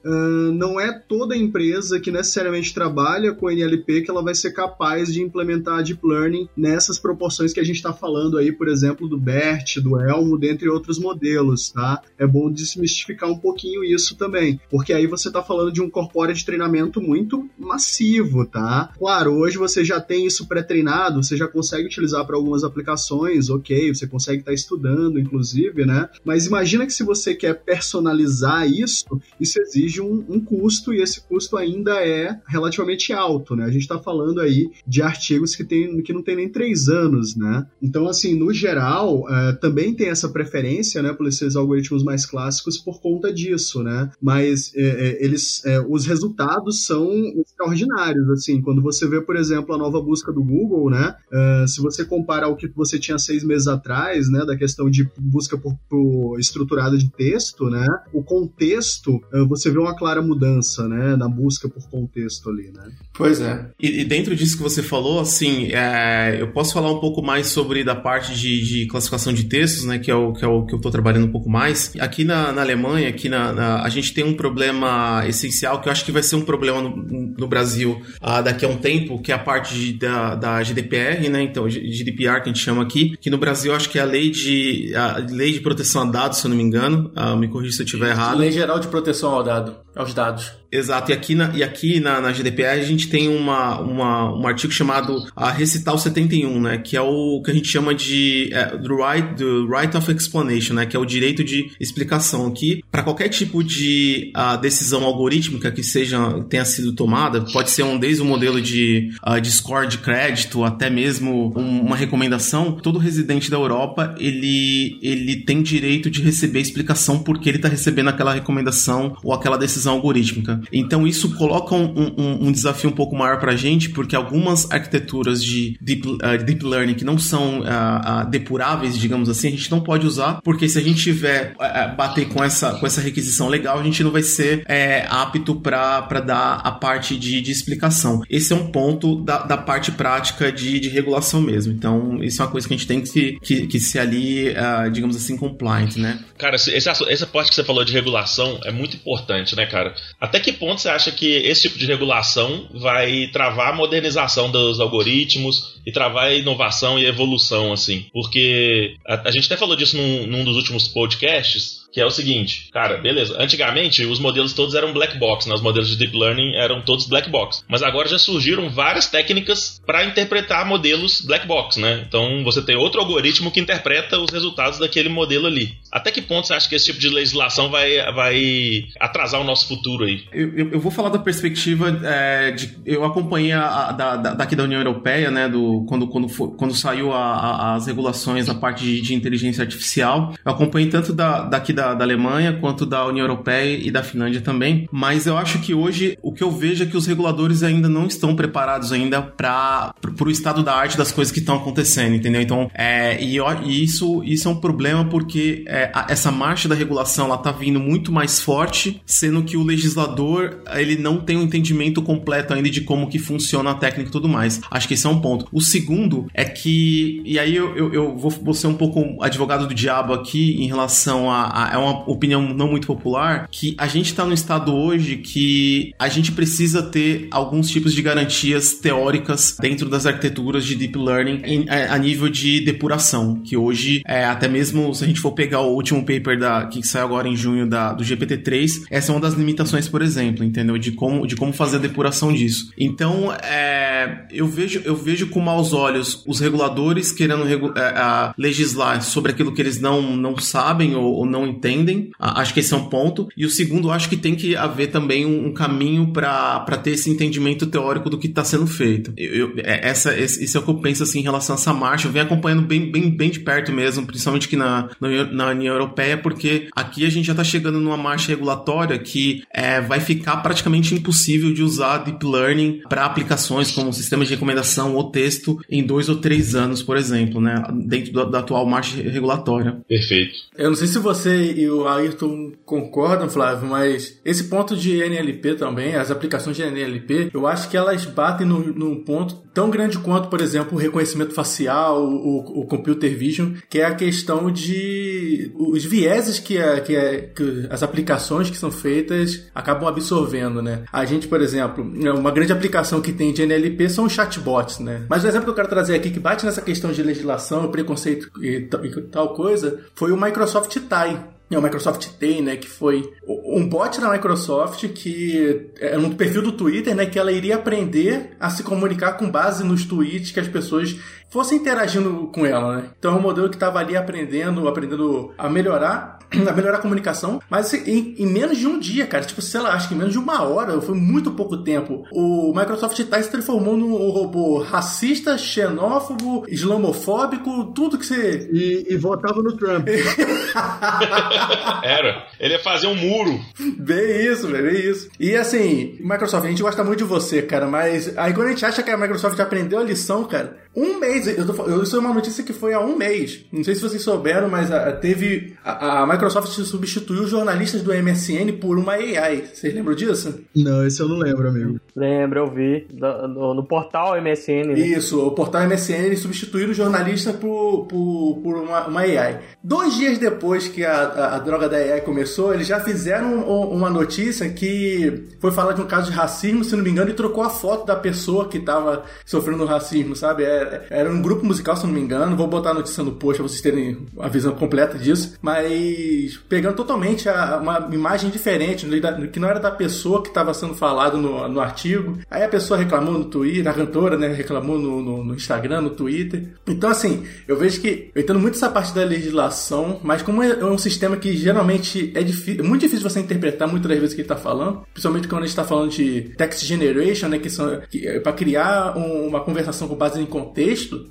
não é toda empresa que necessariamente trabalha com NLP que ela vai ser capaz de implementar Deep Learning nessas proporções que a gente está falando aí, por exemplo, do BERT, do Elmo, dentre outros modelos, tá? É bom desmistificar um pouquinho isso também, porque aí você está falando de um corporate de treinamento muito massivo, tá? Claro, hoje você já tem isso pré-treinado, você já consegue utilizar para algumas aplicações, ok, você consegue estar tá estudando, inclusive, né? Mas imagina que se você quer personalizar isso, isso exige um, um custo e esse custo ainda é relativamente alto, né? A gente está falando aí de artigos que, tem, que não tem nem três anos, né? Então, assim, no geral, é, também tem essa preferência, né, por esses algoritmos mais clássicos por conta disso, né? Mas é, é, eles, é, os resultados são extraordinários, assim. Quando você vê, por exemplo, a nova busca do Google, né? É, se você compara ao que você tinha seis meses atrás, né, da questão de busca por, por estruturada de texto, né? O contexto, é, você vê uma clara mudança, né, na busca por contexto ali, né? Pois é. E, e dentro disso que você falou, assim, é, eu posso falar um pouco mais sobre da parte de, de, classificação de textos, né, que é o que, é o, que eu estou trabalhando um pouco mais. Aqui na, na Alemanha, aqui na, na, a gente tem um problema essencial que eu acho que vai ser um problema no, no Brasil uh, daqui a um tempo, que é a parte de, da, da GDPR, né, então GDPR que a gente chama aqui, que no Brasil acho que é a lei de a lei de proteção a dados, se eu não me engano, uh, me corrija se eu estiver errado. Lei geral de proteção ao dado, aos dados. Exato, e aqui na, e aqui na, na GDPR a gente tem uma, uma, um artigo chamado a Recital 71, né, que é o que a gente chama de é, the, right, the right of explanation, né, que é o direito de explicação aqui para qualquer tipo de uh, decisão algorítmica que seja tenha sido tomada, pode ser um desde um modelo de, uh, de score de crédito até mesmo um, uma recomendação, todo residente da Europa ele, ele tem direito de receber explicação porque ele está recebendo aquela recomendação ou aquela decisão algorítmica. Então isso coloca um, um, um desafio um pouco maior para a gente, porque algumas arquiteturas de deep, uh, deep learning que não são uh, uh, depuráveis, digamos assim, a gente não pode usar, porque se a gente tiver bater com essa, com essa requisição legal, a gente não vai ser apto para dar a parte de, de explicação. Esse é um ponto da, da parte prática de, de regulação mesmo. Então, isso é uma coisa que a gente tem que, que, que ser ali, digamos assim, compliant, né? Cara, esse, essa parte que você falou de regulação é muito importante, né, cara? Até que ponto você acha que esse tipo de regulação vai travar a modernização dos algoritmos e travar a inovação e evolução, assim? Porque a, a gente até falou disso num, num dos últimos podcasts, que é o seguinte, cara, beleza. Antigamente os modelos todos eram black box, né? Os modelos de deep learning eram todos black box. Mas agora já surgiram várias técnicas para interpretar modelos black box, né? Então você tem outro algoritmo que interpreta os resultados daquele modelo ali. Até que ponto você acha que esse tipo de legislação vai, vai atrasar o nosso futuro aí? Eu, eu, eu vou falar da perspectiva é, de. Eu acompanhei a, a, da, daqui da União Europeia, né? Do, quando, quando, quando saiu a, as regulações da parte de, de, inteligência artificial. Eu acompanhei tanto da, daqui da, da Alemanha quanto da União Europeia e da Finlândia também. Mas eu acho que hoje o que eu vejo é que os reguladores ainda não estão preparados ainda para o estado da arte das coisas que estão acontecendo, entendeu? Então, é, e, e, isso, isso é um problema porque é, a, essa marcha da regulação ela tá vindo muito mais forte, sendo que o legislador ele não tem um entendimento completo ainda de como que funciona a técnica e tudo mais. Acho que esse é um ponto. O segundo é que, e aí eu, eu, eu vou, vou ser um pouco advogado do diabo aqui em relação a, a é uma opinião não muito popular, que a gente está no estado hoje que a gente precisa ter alguns tipos de garantias teóricas dentro das arquiteturas de deep learning em, a, a, nível de depuração, que hoje, é, até mesmo se a gente for pegar o último paper da, que saiu agora em junho da, do GPT-3, essa é uma das limitações, por exemplo, entendeu? De como, de como fazer a depuração disso. Então, é, eu, vejo, eu vejo com maus olhos os reguladores querendo regu é, legislar sobre aquilo que eles não, não sabem ou, ou não entendem. Acho que esse é um ponto. E o segundo, acho que tem que haver também um, um caminho para ter esse entendimento teórico do que está sendo feito. Eu, eu, é, essa, esse, esse, é o que eu penso assim, em relação a essa marcha. Eu venho acompanhando bem, bem, bem de perto mesmo, principalmente aqui na, na, na União Europeia, porque aqui a gente já está chegando numa marcha regulatória que é, vai ficar praticamente impossível de usar deep learning para aplicações como sistema de recomendação ou texto em dois ou três anos, por exemplo, né? Dentro da, da atual marcha regulatória. Perfeito. Eu não sei se você e o Ayrton concordam, Flávio, mas esse ponto de NLP também, as aplicações de NLP, eu acho que elas batem num, ponto tão grande quanto, por exemplo, o reconhecimento facial, o, o computer vision, que é a questão de os vieses que, a, que, a, que as aplicações que são feitas acabam absorvendo, né? A gente, por exemplo, uma grande aplicação que tem de NLP são os chatbots, né? Mas o exemplo que eu quero trazer aqui que bate nessa questão de legislação, preconceito e, tal coisa, foi o Microsoft TIE o Microsoft tem, né, que foi um bot da Microsoft que é um perfil do Twitter, né, que ela iria aprender a se comunicar com base nos tweets que as pessoas fossem interagindo com ela, né? Então é um modelo que estava ali aprendendo, aprendendo a melhorar, *clears throat* a melhorar a comunicação, mas em, em, menos de um dia, cara, tipo, sei lá, acho que em menos de uma hora, foi muito pouco tempo. O Microsoft tá se transformou num robô racista, xenófobo, islamofóbico, tudo que você. E, e votava no Trump. *laughs* Era. Ele ia fazer um muro. Bem isso, velho, bem isso. E assim, Microsoft, a gente gosta muito de você, cara, mas aí quando a gente acha que a Microsoft aprendeu a lição, cara, um mês, eu tô, eu, isso é uma notícia que foi há um mês. Não sei se vocês souberam, mas a, teve. A, a, Microsoft substituiu os jornalistas do MSN por uma AI. Vocês lembram disso? Não, isso eu não lembro, amigo. Lembro, eu vi. No, no portal MSN. Né? Isso, o portal MSN eles substituíram o jornalista por, por, por uma, uma AI. Dois dias depois que a, a, a, droga da AI começou, eles já fizeram uma notícia que foi falar de um caso de racismo, se não me engano, e trocou a foto da pessoa que estava sofrendo racismo, sabe? É, era um grupo musical, se não me engano. Vou botar a notícia no post pra vocês terem a visão completa disso. Mas pegando totalmente a, uma imagem diferente, que não era da pessoa que estava sendo falado no, no artigo. Aí a pessoa reclamou no Twitter, a cantora, né? Reclamou no, no, no Instagram, no Twitter. Então, assim, eu vejo que eu entendo muito essa parte da legislação, mas como é um sistema que geralmente é, difícil, é muito difícil você interpretar muitas das vezes o que ele está falando, principalmente quando a gente está falando de text generation, né? Que são que, é para criar um, uma conversação com base em contexto,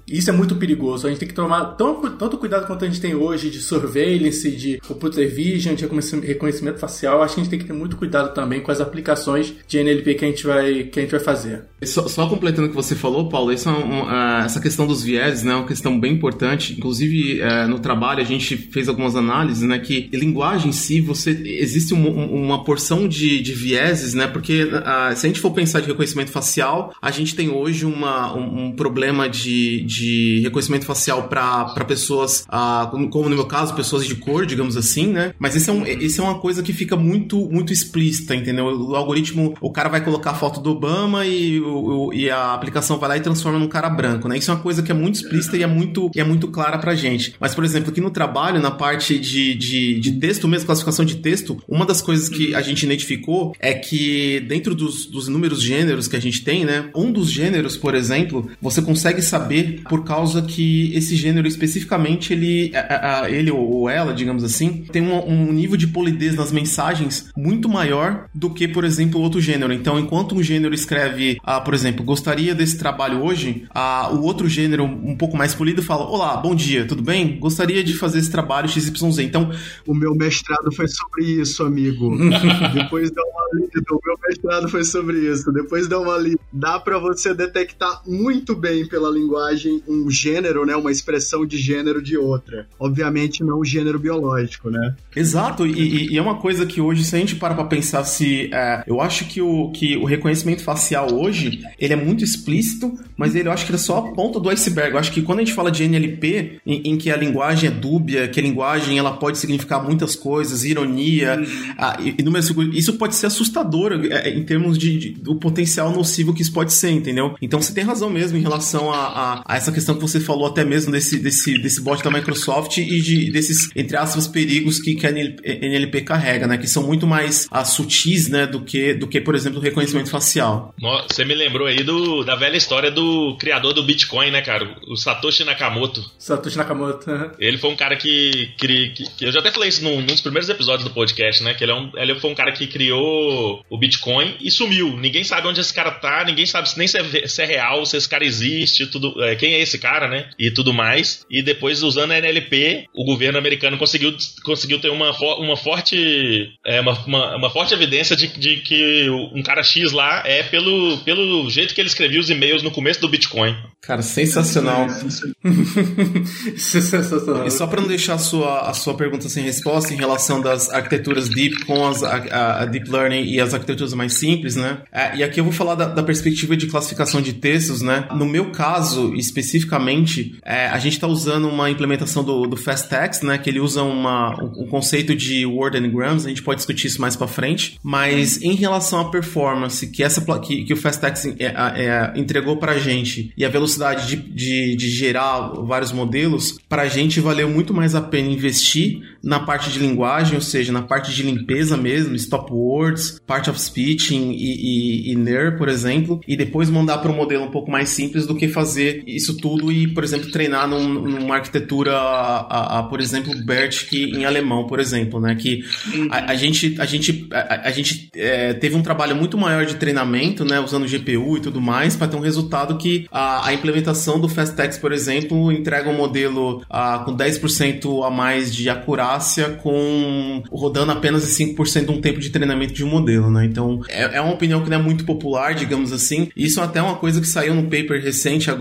isso é muito perigoso. A gente tem que tomar tão, tanto cuidado quanto a gente tem hoje de surveillance, de computer vision, de reconhecimento facial. Acho que a gente tem que ter muito cuidado também com as aplicações de NLP que a gente vai, que a gente vai fazer. Só, só completando o que você falou, Paulo, essa, é essa questão dos vieses né, é uma questão bem importante. Inclusive, é, no trabalho, a gente fez algumas análises, né, que linguagem em si, você, existe um, uma porção de, de vieses, né, porque uh, se a gente for pensar de reconhecimento facial, a gente tem hoje uma, um, um problema de, de reconhecimento facial para pessoas, uh, como no meu caso, pessoas de cor, digamos assim, né, mas isso é, um, é uma coisa que fica muito, muito explícita, entendeu? O algoritmo, o cara vai colocar a foto do Obama e, o, e a aplicação vai lá e transforma num cara branco, né? Isso é uma coisa que é muito explícita e é muito, e é muito clara pra gente. Mas, por exemplo, aqui no trabalho, na parte de, de, de texto mesmo, classificação de texto, uma das coisas que a gente identificou é que dentro dos, dos inúmeros gêneros que a gente tem, né? Um dos gêneros, por exemplo, você consegue saber por causa que esse gênero especificamente, ele, a, a, ele ou ela, digamos assim, tem um, um nível de polidez nas mensagens muito maior do que, por exemplo, outro gênero. Então, enquanto um gênero escreve, ah, por exemplo, gostaria desse trabalho hoje, ah, o outro gênero um pouco mais polido fala: Olá, bom dia, tudo bem? Gostaria de fazer esse trabalho XYZ. Então, o meu mestrado foi sobre isso, amigo. *laughs* Depois dá uma lida, o meu mestrado foi sobre isso. Depois dá uma lida. Dá para você detectar muito bem pela linguagem um gênero, né, uma expressão de gênero de outra. Obviamente não o gênero biológico, né? Exato, e, e é uma coisa que hoje, se a gente para pra pensar se. É, eu acho que o, que o reconhecimento facial hoje, ele é muito explícito, mas ele eu acho que ele é só a ponta do iceberg. Eu acho que quando a gente fala de NLP, em, em que a linguagem é dúbia, que a linguagem ela pode significar muitas coisas, ironia, uhum. inúmeras isso pode ser assustador é, em termos de, de, do potencial nocivo que isso pode ser, entendeu? Então você tem razão mesmo em relação a, a, a, essa questão que você falou até mesmo desse, desse, desse bot da Microsoft e de, desses, entre aspas, perigos que, que a NLP, NLP carrega, né? Que são muito mais a, sutis, né? Do que, do que, por exemplo, o reconhecimento facial. Você me lembrou aí do, da velha história do criador do Bitcoin, né, cara? O Satoshi Nakamoto. Satoshi Nakamoto. Ele foi um cara que, que, que, Eu já até falei isso num, num, dos primeiros episódios do podcast, né? Que ele, é um, ele foi um cara que criou o Bitcoin e sumiu. Ninguém sabe onde esse cara tá, ninguém sabe nem se é, se é real, se esse cara existe. Tudo, é, quem é esse cara, né? E tudo mais. E depois, usando a NLP, o governo americano conseguiu, conseguiu ter uma, uma forte é, uma, uma, uma, forte evidência de, de que um cara X lá é pelo, pelo jeito que ele escrevia os e-mails no começo do Bitcoin. Cara, sensacional. *laughs* sensacional. E só para não deixar a sua, a sua pergunta sem resposta em relação das arquiteturas deep com as, a, a deep learning e as arquiteturas mais simples, né? É, e aqui eu vou falar da, da, perspectiva de classificação de textos, né? No meu caso, especificamente, é, a gente está usando uma implementação do, do Fast Text, né? Que ele usa uma, um, conceito de word and grams, a gente pode discutir isso mais para frente, mas em relação à performance que, essa, que, que o Fast Text é, é, entregou para a gente e a velocidade de, de, de gerar vários modelos, para a gente valeu muito mais a pena investir na parte de linguagem, ou seja, na parte de limpeza mesmo, stop words, part of speech e, e, e NER, por exemplo, e depois mandar para um modelo um pouco mais simples do que fazer isso tudo e, por exemplo, treinar num, numa arquitetura, a, a, por exemplo, BERT que, em alemão, por exemplo, né? Que a, a gente, a gente, a, gente é, teve um trabalho muito maior de treinamento, né? Usando GPU e tudo mais, para ter um resultado que a, implementação do FastText, por exemplo, entrega um modelo com 10% a mais de acurácia, com rodando apenas 5% de um tempo de treinamento de um modelo, né? Então, é, é uma opinião que não é muito popular, digamos assim. Isso até é uma coisa que saiu no paper recente agora,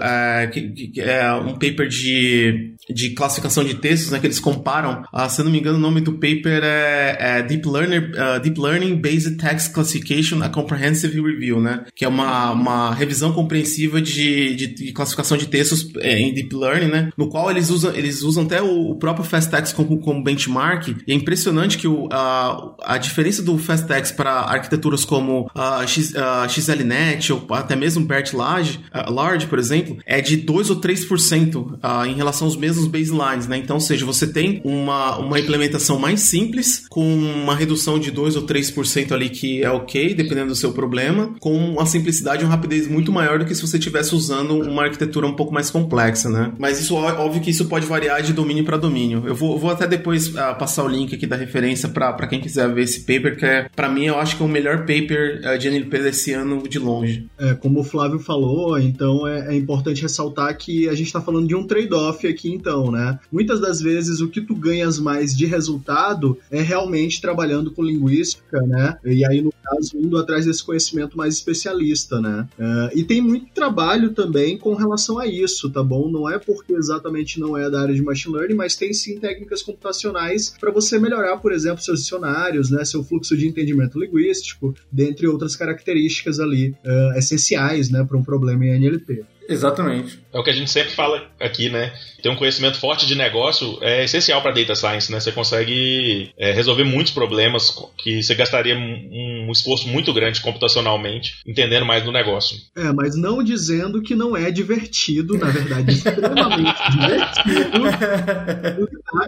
é, que, que, é um paper de, de classificação de textos, né? Que eles comparam. Ah, se não me engano, o nome do paper é, é Deep, Learner, uh, Deep Learning Based Text Classification, a Comprehensive Review, né? Que é uma, uma revisão compreensiva de, de, de classificação de textos é, em Deep Learning, né? No qual eles usam, eles usam até o, o próprio FastText como, como benchmark. E é impressionante que o, a, a diferença do FastText para arquiteturas como uh, X, uh, XLNet ou até mesmo BERT Large, uh, Por exemplo, é de 2 ou 3% uh, em relação aos mesmos baselines, né? Então, ou seja, você tem uma, uma implementação mais simples, com uma redução de 2 ou 3% ali que é ok, dependendo do seu problema, com uma simplicidade e uma rapidez muito maior do que se você estivesse usando uma arquitetura um pouco mais complexa, né? Mas isso, óbvio que isso pode variar de domínio para domínio. Eu vou, vou até depois uh, passar o link aqui da referência para quem quiser ver esse paper, que é, para mim, eu acho que é o melhor paper uh, de NLP desse ano de longe. É, como o Flávio falou, então é, é importante ressaltar que a gente está falando de um trade-off aqui, então, né? Muitas das vezes o que tu ganhas mais de resultado é realmente trabalhando com linguística, né? E aí, no caso, indo atrás desse conhecimento mais especialista, né? Uh, e tem muito trabalho também com relação a isso, tá bom? Não é porque exatamente não é da área de machine learning, mas tem sim técnicas computacionais para você melhorar, por exemplo, seus dicionários, né? Seu fluxo de entendimento linguístico, dentre outras características ali uh, essenciais, né, para um problema em NLP. Exatamente. É o que a gente sempre fala aqui, né? Ter um conhecimento forte de negócio é essencial para data science, né? Você consegue é, resolver muitos problemas que você gastaria um, um, esforço muito grande computacionalmente entendendo mais do negócio. É, mas não dizendo que não é divertido, na verdade, extremamente *laughs* divertido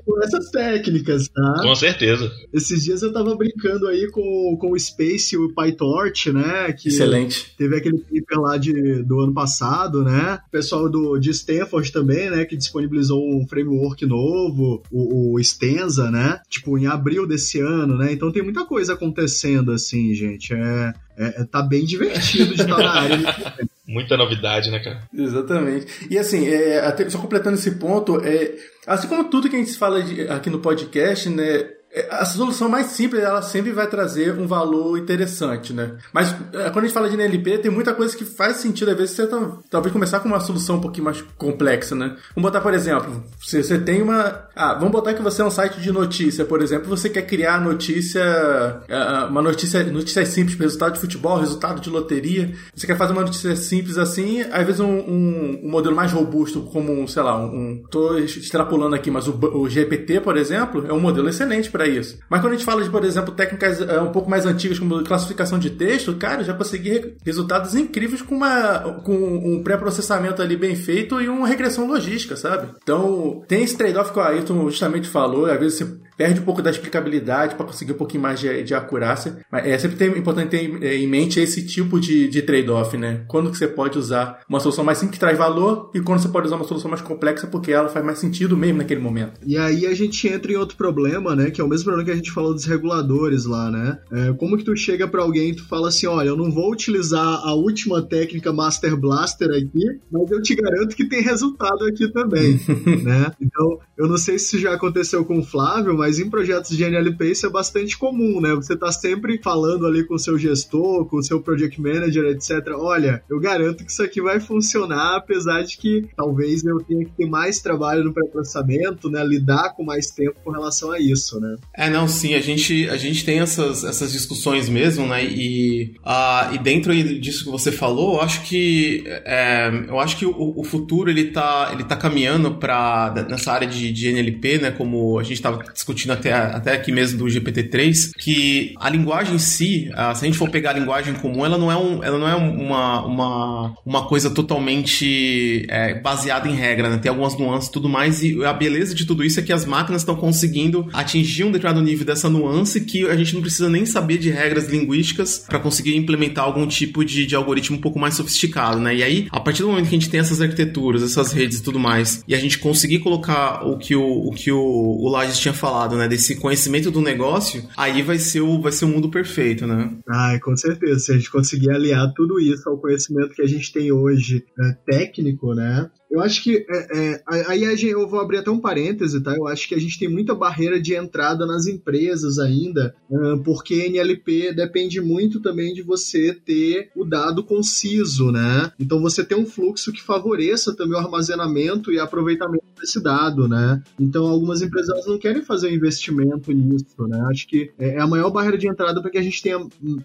com essas técnicas, tá? Com certeza. Esses dias eu tava brincando aí com, com o Space e o PyTorch, né? Que Excelente. Teve aquele paper lá de, do ano passado, né? O pessoal do, de Stanford também, né? Que disponibilizou um framework novo, o, o Stenza, né? Tipo, em abril desse ano, né? Então tem muita coisa acontecendo, assim, gente. É, é, é tá bem divertido de estar na área. *laughs* Muita novidade, né, cara? Exatamente. E assim, é, até, só completando esse ponto, é, assim como tudo que a gente fala de, aqui no podcast, né? É, a solução mais simples, ela sempre vai trazer um valor interessante, né? Mas é, quando a gente fala de NLP, tem muita coisa que faz sentido, às vezes, você tá, talvez começar com uma solução um pouquinho mais complexa, né? Vamos botar, por exemplo, você, você tem uma... Ah, vamos botar que você é um site de notícia, por exemplo, você quer criar notícia... É, uma notícia, notícia simples, resultado de futebol, resultado de loteria. Você quer fazer uma notícia simples assim, às vezes um, um, um modelo mais robusto, como, sei lá, um... Tô extrapolando aqui, mas o, o GPT, por exemplo, é um modelo excelente para isso. Mas quando a gente fala de, por exemplo, técnicas uh, um pouco mais antigas, como classificação de texto, cara, já consegui resultados incríveis com, uma, com um pré-processamento ali bem feito e uma regressão logística, sabe? Então, tem esse trade-off que o Ayrton justamente falou, às vezes você perde um pouco da explicabilidade para conseguir um pouquinho mais de, de acurácia. Mas é sempre tem, importante ter em mente esse tipo de, de trade-off, né? Quando que você pode usar uma solução mais simples que traz valor e quando você pode usar uma solução mais complexa porque ela faz mais sentido mesmo naquele momento. E aí a gente entra em outro problema, né? Que é o mesmo problema que a gente falou dos reguladores lá, né? É, como que tu chega para alguém e tu fala assim, olha, eu não vou utilizar a última técnica Master Blaster aqui, mas eu te garanto que tem resultado aqui também, *laughs* né? Então, eu não sei se isso já aconteceu com o Flávio, mas em projetos de NLP isso é bastante comum, né? Você tá sempre falando ali com o seu gestor, com o seu project manager, etc. Olha, eu garanto que isso aqui vai funcionar, apesar de que talvez eu tenha que ter mais trabalho no pré-processamento, né? Lidar com mais tempo com relação a isso, né? É, não, sim, a gente, a gente tem essas, essas discussões mesmo, né? E, uh, e dentro disso que você falou, eu acho que é, eu acho que o, o, futuro ele tá, ele tá caminhando para nessa área de, de NLP, né? Como a gente estava discutindo até, até aqui mesmo do GPT-3, que a linguagem em si, se a gente for pegar a linguagem comum, ela não é, um, ela não é uma, uma, uma coisa totalmente é, baseada em regra, né? Tem algumas nuances e tudo mais, e a beleza de tudo isso é que as máquinas estão conseguindo atingir um determinado nível dessa nuance que a gente não precisa nem saber de regras linguísticas para conseguir implementar algum tipo de, de algoritmo um pouco mais sofisticado, né? E aí, a partir do momento que a gente tem essas arquiteturas, essas redes e tudo mais, e a gente conseguir colocar o que o, o, que o, o Lages tinha falado, né? Desse conhecimento do negócio, aí vai ser o, vai ser o mundo perfeito, né? Ah, com certeza. Se a gente conseguir aliar tudo isso ao conhecimento que a gente tem hoje é, técnico, né? Eu acho que é, é, aí eu vou abrir até um parêntese, tá? Eu acho que a gente tem muita barreira de entrada nas empresas ainda, porque NLP depende muito também de você ter o dado conciso, né? Então você tem um fluxo que favoreça também o armazenamento e aproveitamento desse dado, né? Então algumas empresas não querem fazer um investimento nisso, né? Acho que é, é a maior barreira de entrada para que a gente tenha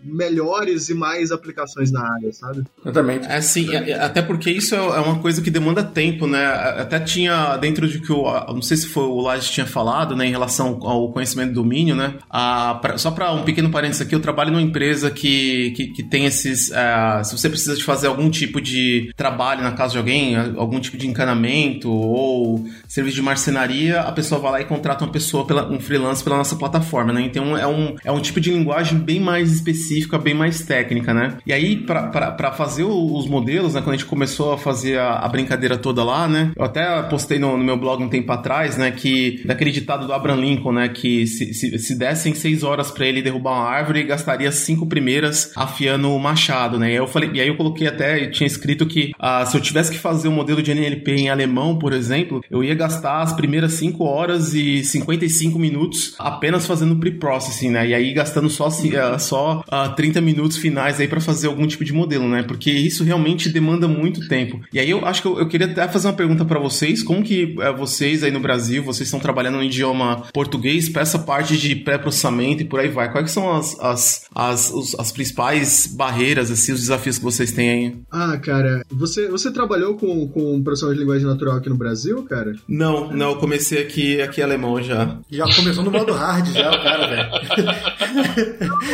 melhores e mais aplicações na área, sabe? Exatamente. É sim, até porque isso é uma coisa que demanda tempo, né? Até tinha dentro de que o. Não sei se foi o Laje tinha falado, né? Em relação ao conhecimento do domínio, né? A, pra, só para um pequeno parênteses aqui, eu trabalho numa empresa que, que, que tem esses. Uh, se você precisa de fazer algum tipo de trabalho na casa de alguém, algum tipo de encanamento ou serviço de marcenaria, a pessoa vai lá e contrata uma pessoa, pela, um freelance pela nossa plataforma, né? Então é um, é um tipo de linguagem bem mais específica, bem mais técnica, né? E aí, para fazer os modelos, né? Quando a gente começou a fazer a, a brincadeira toda lá, né? Eu até postei no, no, meu blog um tempo atrás, né? Que daquele ditado do Abraham Lincoln, né? Que se, se, se dessem seis horas para ele derrubar uma árvore, gastaria cinco primeiras afiando o machado, né? E eu falei, e aí eu coloquei até, tinha escrito que uh, se eu tivesse que fazer um modelo de NLP em alemão, por exemplo, eu ia gastar as primeiras 5 horas e 55 minutos apenas fazendo pre-processing, né? E aí gastando só, uh, só uh, ah, 30 minutos finais aí para fazer algum tipo de modelo, né? Porque isso realmente demanda muito tempo. E aí eu acho que eu, eu queria até fazer uma pergunta para vocês, como que uh, vocês aí no Brasil, vocês estão trabalhando no idioma português para essa parte de pré-processamento e por aí vai. Quais são as, as, as, os, as principais barreiras, assim, os desafios que vocês têm aí? Ah, cara, você, você trabalhou com, com processamento de linguagem natural aqui no Brasil, cara? Não, não, eu comecei aqui, aqui alemão já. Já começou no modo hard já, o cara, velho.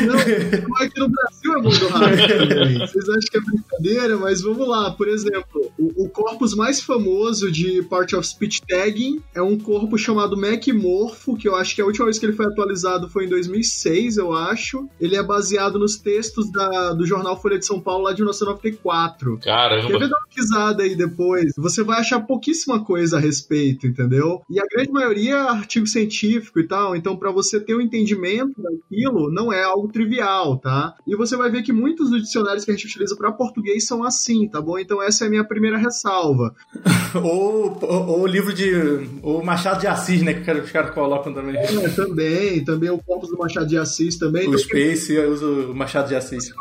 Não, não, aqui no Brasil é modo hard também. *laughs* Vocês acham que é brincadeira, mas vamos lá. Por exemplo, o, o corpus mais famoso de Part of Speech Tagging é um corpo chamado MacMorpho, que eu acho que a última vez que ele foi atualizado foi em 2006, eu acho. Ele é baseado nos textos da, do jornal Folha de São Paulo lá de 1994. Caramba! Quer ver dar uma aí depois? Você vai achar pouquíssima coisa a respeito, entendeu? E a grande maioria é artigo científico e tal, então para você ter um entendimento daquilo, não é algo trivial, tá? E você vai ver que muitos dos dicionários que a gente utiliza para português são assim, tá bom? Então essa é a minha primeira ressalva. *laughs* ou, ou, o livro de. o Machado de Assis, né? Que os caras colocam também. É, também, também o corpus do Machado de Assis também. O então, Space eu uso o Machado de Assis.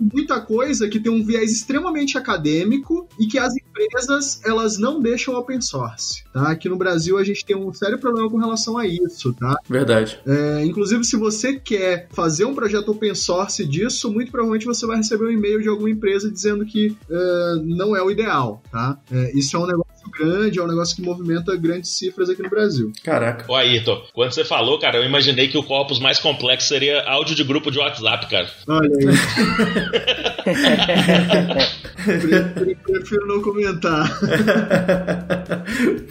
Muita coisa que tem um viés extremamente acadêmico e que as empresas elas não deixam open source, tá? Aqui no Brasil a gente tem um sério problema com relação a isso, tá? Verdade. É, inclusive, se você quer fazer um projeto open source disso, muito provavelmente você vai receber um e-mail de alguma empresa dizendo que é, não é o ideal, tá? É, isso é um negócio grande, é um negócio que movimenta grandes cifras aqui no Brasil. Caraca. Ô, Ayrton, quando você falou, cara, eu imaginei que o corpus mais complexo seria áudio de grupo de WhatsApp, cara. Olha aí. *laughs* Prefiro não comentar. *laughs*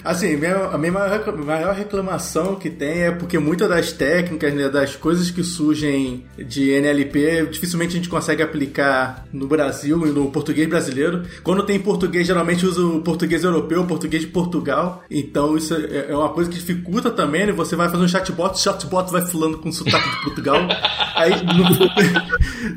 assim, a minha maior reclamação que tem é porque muitas das técnicas, né, das coisas que surgem de NLP, dificilmente a gente consegue aplicar no Brasil e no português brasileiro. Quando tem português, geralmente usa o português europeu, o português de Portugal. Então isso é, é uma coisa que dificulta também, né? Você vai fazer um chatbot, o chatbot vai falando com sotaque de Portugal. *laughs* Aí não,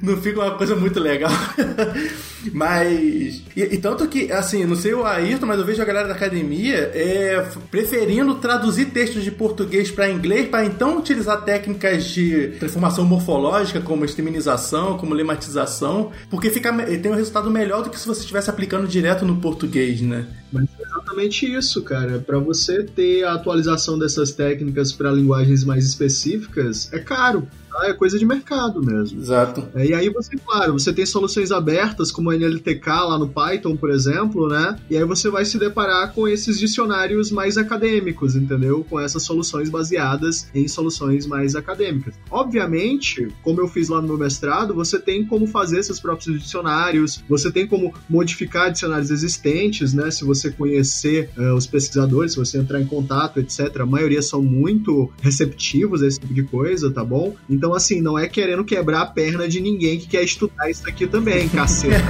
*laughs* não fica uma coisa muito legal. *laughs* Mas. E, e, tanto que, assim, não sei o Ayrton, mas eu vejo a galera da academia é, preferindo traduzir textos de português para inglês para então utilizar técnicas de transformação morfológica, como extreminização, como lematização, porque fica, tem um resultado melhor do que se você estivesse aplicando direto no português, né? Mas é exatamente isso, cara. Para você ter a atualização dessas técnicas para linguagens mais específicas, é caro é coisa de mercado mesmo. Exato. É, e aí você, claro, você tem soluções abertas como a NLTK lá no Python, por exemplo, né? E aí você vai se deparar com esses dicionários mais acadêmicos, entendeu? Com essas soluções baseadas em soluções mais acadêmicas. Obviamente, como eu fiz lá no meu mestrado, você tem como fazer seus próprios dicionários, você tem como modificar dicionários existentes, né? Se você conhecer uh, os pesquisadores, se você entrar em contato, etc. A maioria são muito receptivos a esse tipo de coisa, tá bom? Então, então, assim, não é querendo quebrar a perna de ninguém que quer estudar isso aqui também, cacete. *laughs*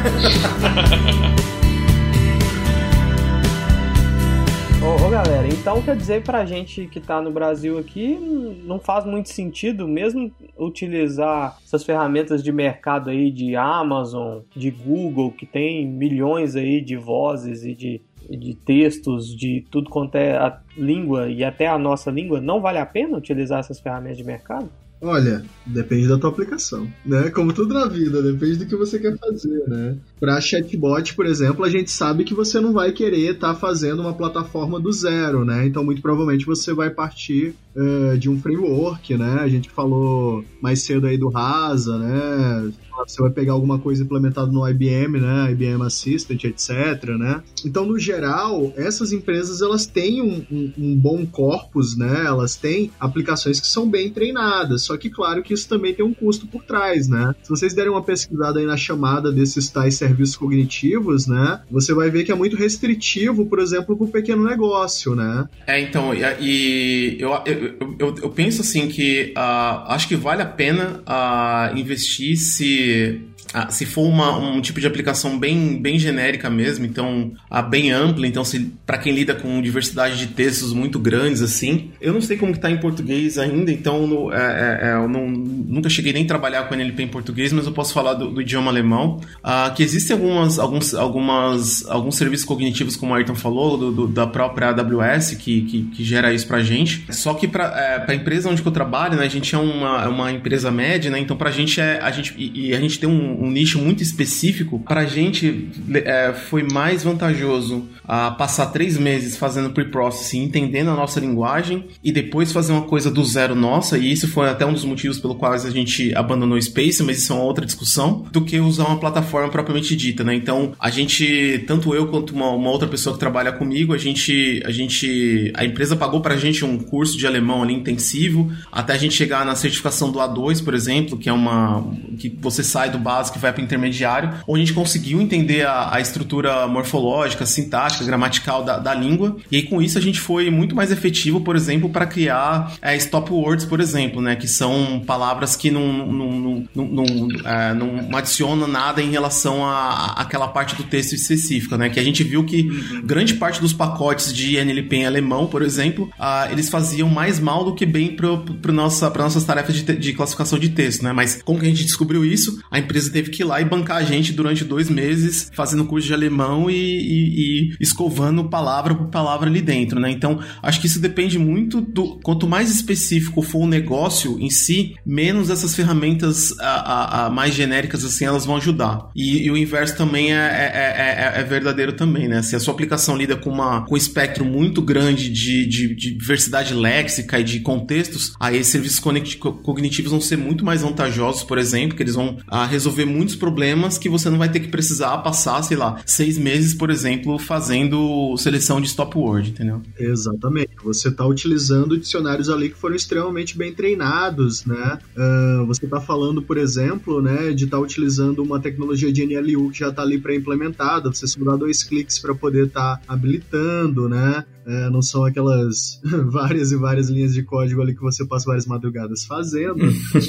Ô, ô, galera, então quer dizer pra gente que tá no Brasil aqui, não faz muito sentido mesmo utilizar essas ferramentas de mercado aí de Amazon, de Google, que tem milhões aí de vozes e de, de textos, de tudo quanto é a língua e até a nossa língua, não vale a pena utilizar essas ferramentas de mercado? Olha, depende da tua aplicação, né? Como tudo na vida, depende do que você quer fazer, né? Para chatbot, por exemplo, a gente sabe que você não vai querer estar tá fazendo uma plataforma do zero, né? Então, muito provavelmente você vai partir uh, de um framework, né? A gente falou mais cedo aí do Rasa, né? Você vai pegar alguma coisa implementada no IBM, né? IBM Assistant, etc, né? Então, no geral, essas empresas elas têm um, um, um bom corpus, né? Elas têm aplicações que são bem treinadas, só que claro que isso também tem um custo por trás, né? Se vocês derem uma pesquisada aí na chamada desses tais cognitivos, né? Você vai ver que é muito restritivo, por exemplo, para o pequeno negócio, né? É, então, e, e eu, eu, eu, eu, penso assim que uh, acho que vale a pena uh, investir se ah, se for uma, um tipo de aplicação bem, bem genérica mesmo, então a bem ampla, então para quem lida com diversidade de textos muito grandes assim, eu não sei como que tá em português ainda, então no, é, é, é eu não, nunca cheguei nem a trabalhar com NLP em português, mas eu posso falar do, do idioma alemão, ah, que existem algumas, alguns, algumas, alguns serviços cognitivos, como o Ayrton falou, do, do, da própria AWS, que, que, que, gera isso pra gente, só que para é, a empresa onde eu trabalho, né, a gente é uma, é uma empresa média, né, então pra gente é, a gente, e, e a gente tem um um nicho muito específico, para a gente é, foi mais vantajoso a passar três meses fazendo pre-processing, entendendo a nossa linguagem e depois fazer uma coisa do zero nossa, e isso foi até um dos motivos pelo quais a gente abandonou o Space, mas isso é uma outra discussão, do que usar uma plataforma propriamente dita, né? Então, a gente, tanto eu quanto uma, uma outra pessoa que trabalha comigo, a gente, a gente, a empresa pagou pra gente um curso de alemão ali intensivo, até a gente chegar na certificação do A2, por exemplo, que é uma, que você sai do básico que vai para o intermediário, onde a gente conseguiu entender a, a estrutura morfológica, sintática, gramatical da, da, língua, e aí com isso a gente foi muito mais efetivo, por exemplo, para criar é, stop words, por exemplo, né, que são palavras que não, não, não, não, não, é, não adicionam nada em relação a, aquela parte do texto específica, né, que a gente viu que grande parte dos pacotes de NLP em alemão, por exemplo, uh, eles faziam mais mal do que bem para nossa, nossas tarefas de, de classificação de texto, né, mas como que a gente descobriu isso? A empresa teve que ir lá e bancar a gente durante dois meses fazendo curso de alemão e, e, e escovando palavra por palavra ali dentro, né? Então, acho que isso depende muito do. Quanto mais específico for o negócio em si, menos essas ferramentas a, a, a mais genéricas assim elas vão ajudar. E, e o inverso também é, é, é, é, verdadeiro também, né? Se a sua aplicação lida com, uma, com um espectro muito grande de, de, de diversidade léxica e de contextos, aí serviços cognitivos vão ser muito mais vantajosos, por exemplo, que eles vão ah, resolver muitos problemas que você não vai ter que precisar passar, sei lá, seis meses, por exemplo, fazendo seleção de stop word, entendeu? Exatamente. Você está utilizando dicionários ali que foram extremamente bem treinados, né? Uh, você está falando, por exemplo, né, de estar tá utilizando uma tecnologia de NLU que já está ali pré-implementada, você só dá dois cliques para poder estar tá habilitando, né? É, não são aquelas *laughs* várias e várias linhas de código ali que você passa várias madrugadas fazendo.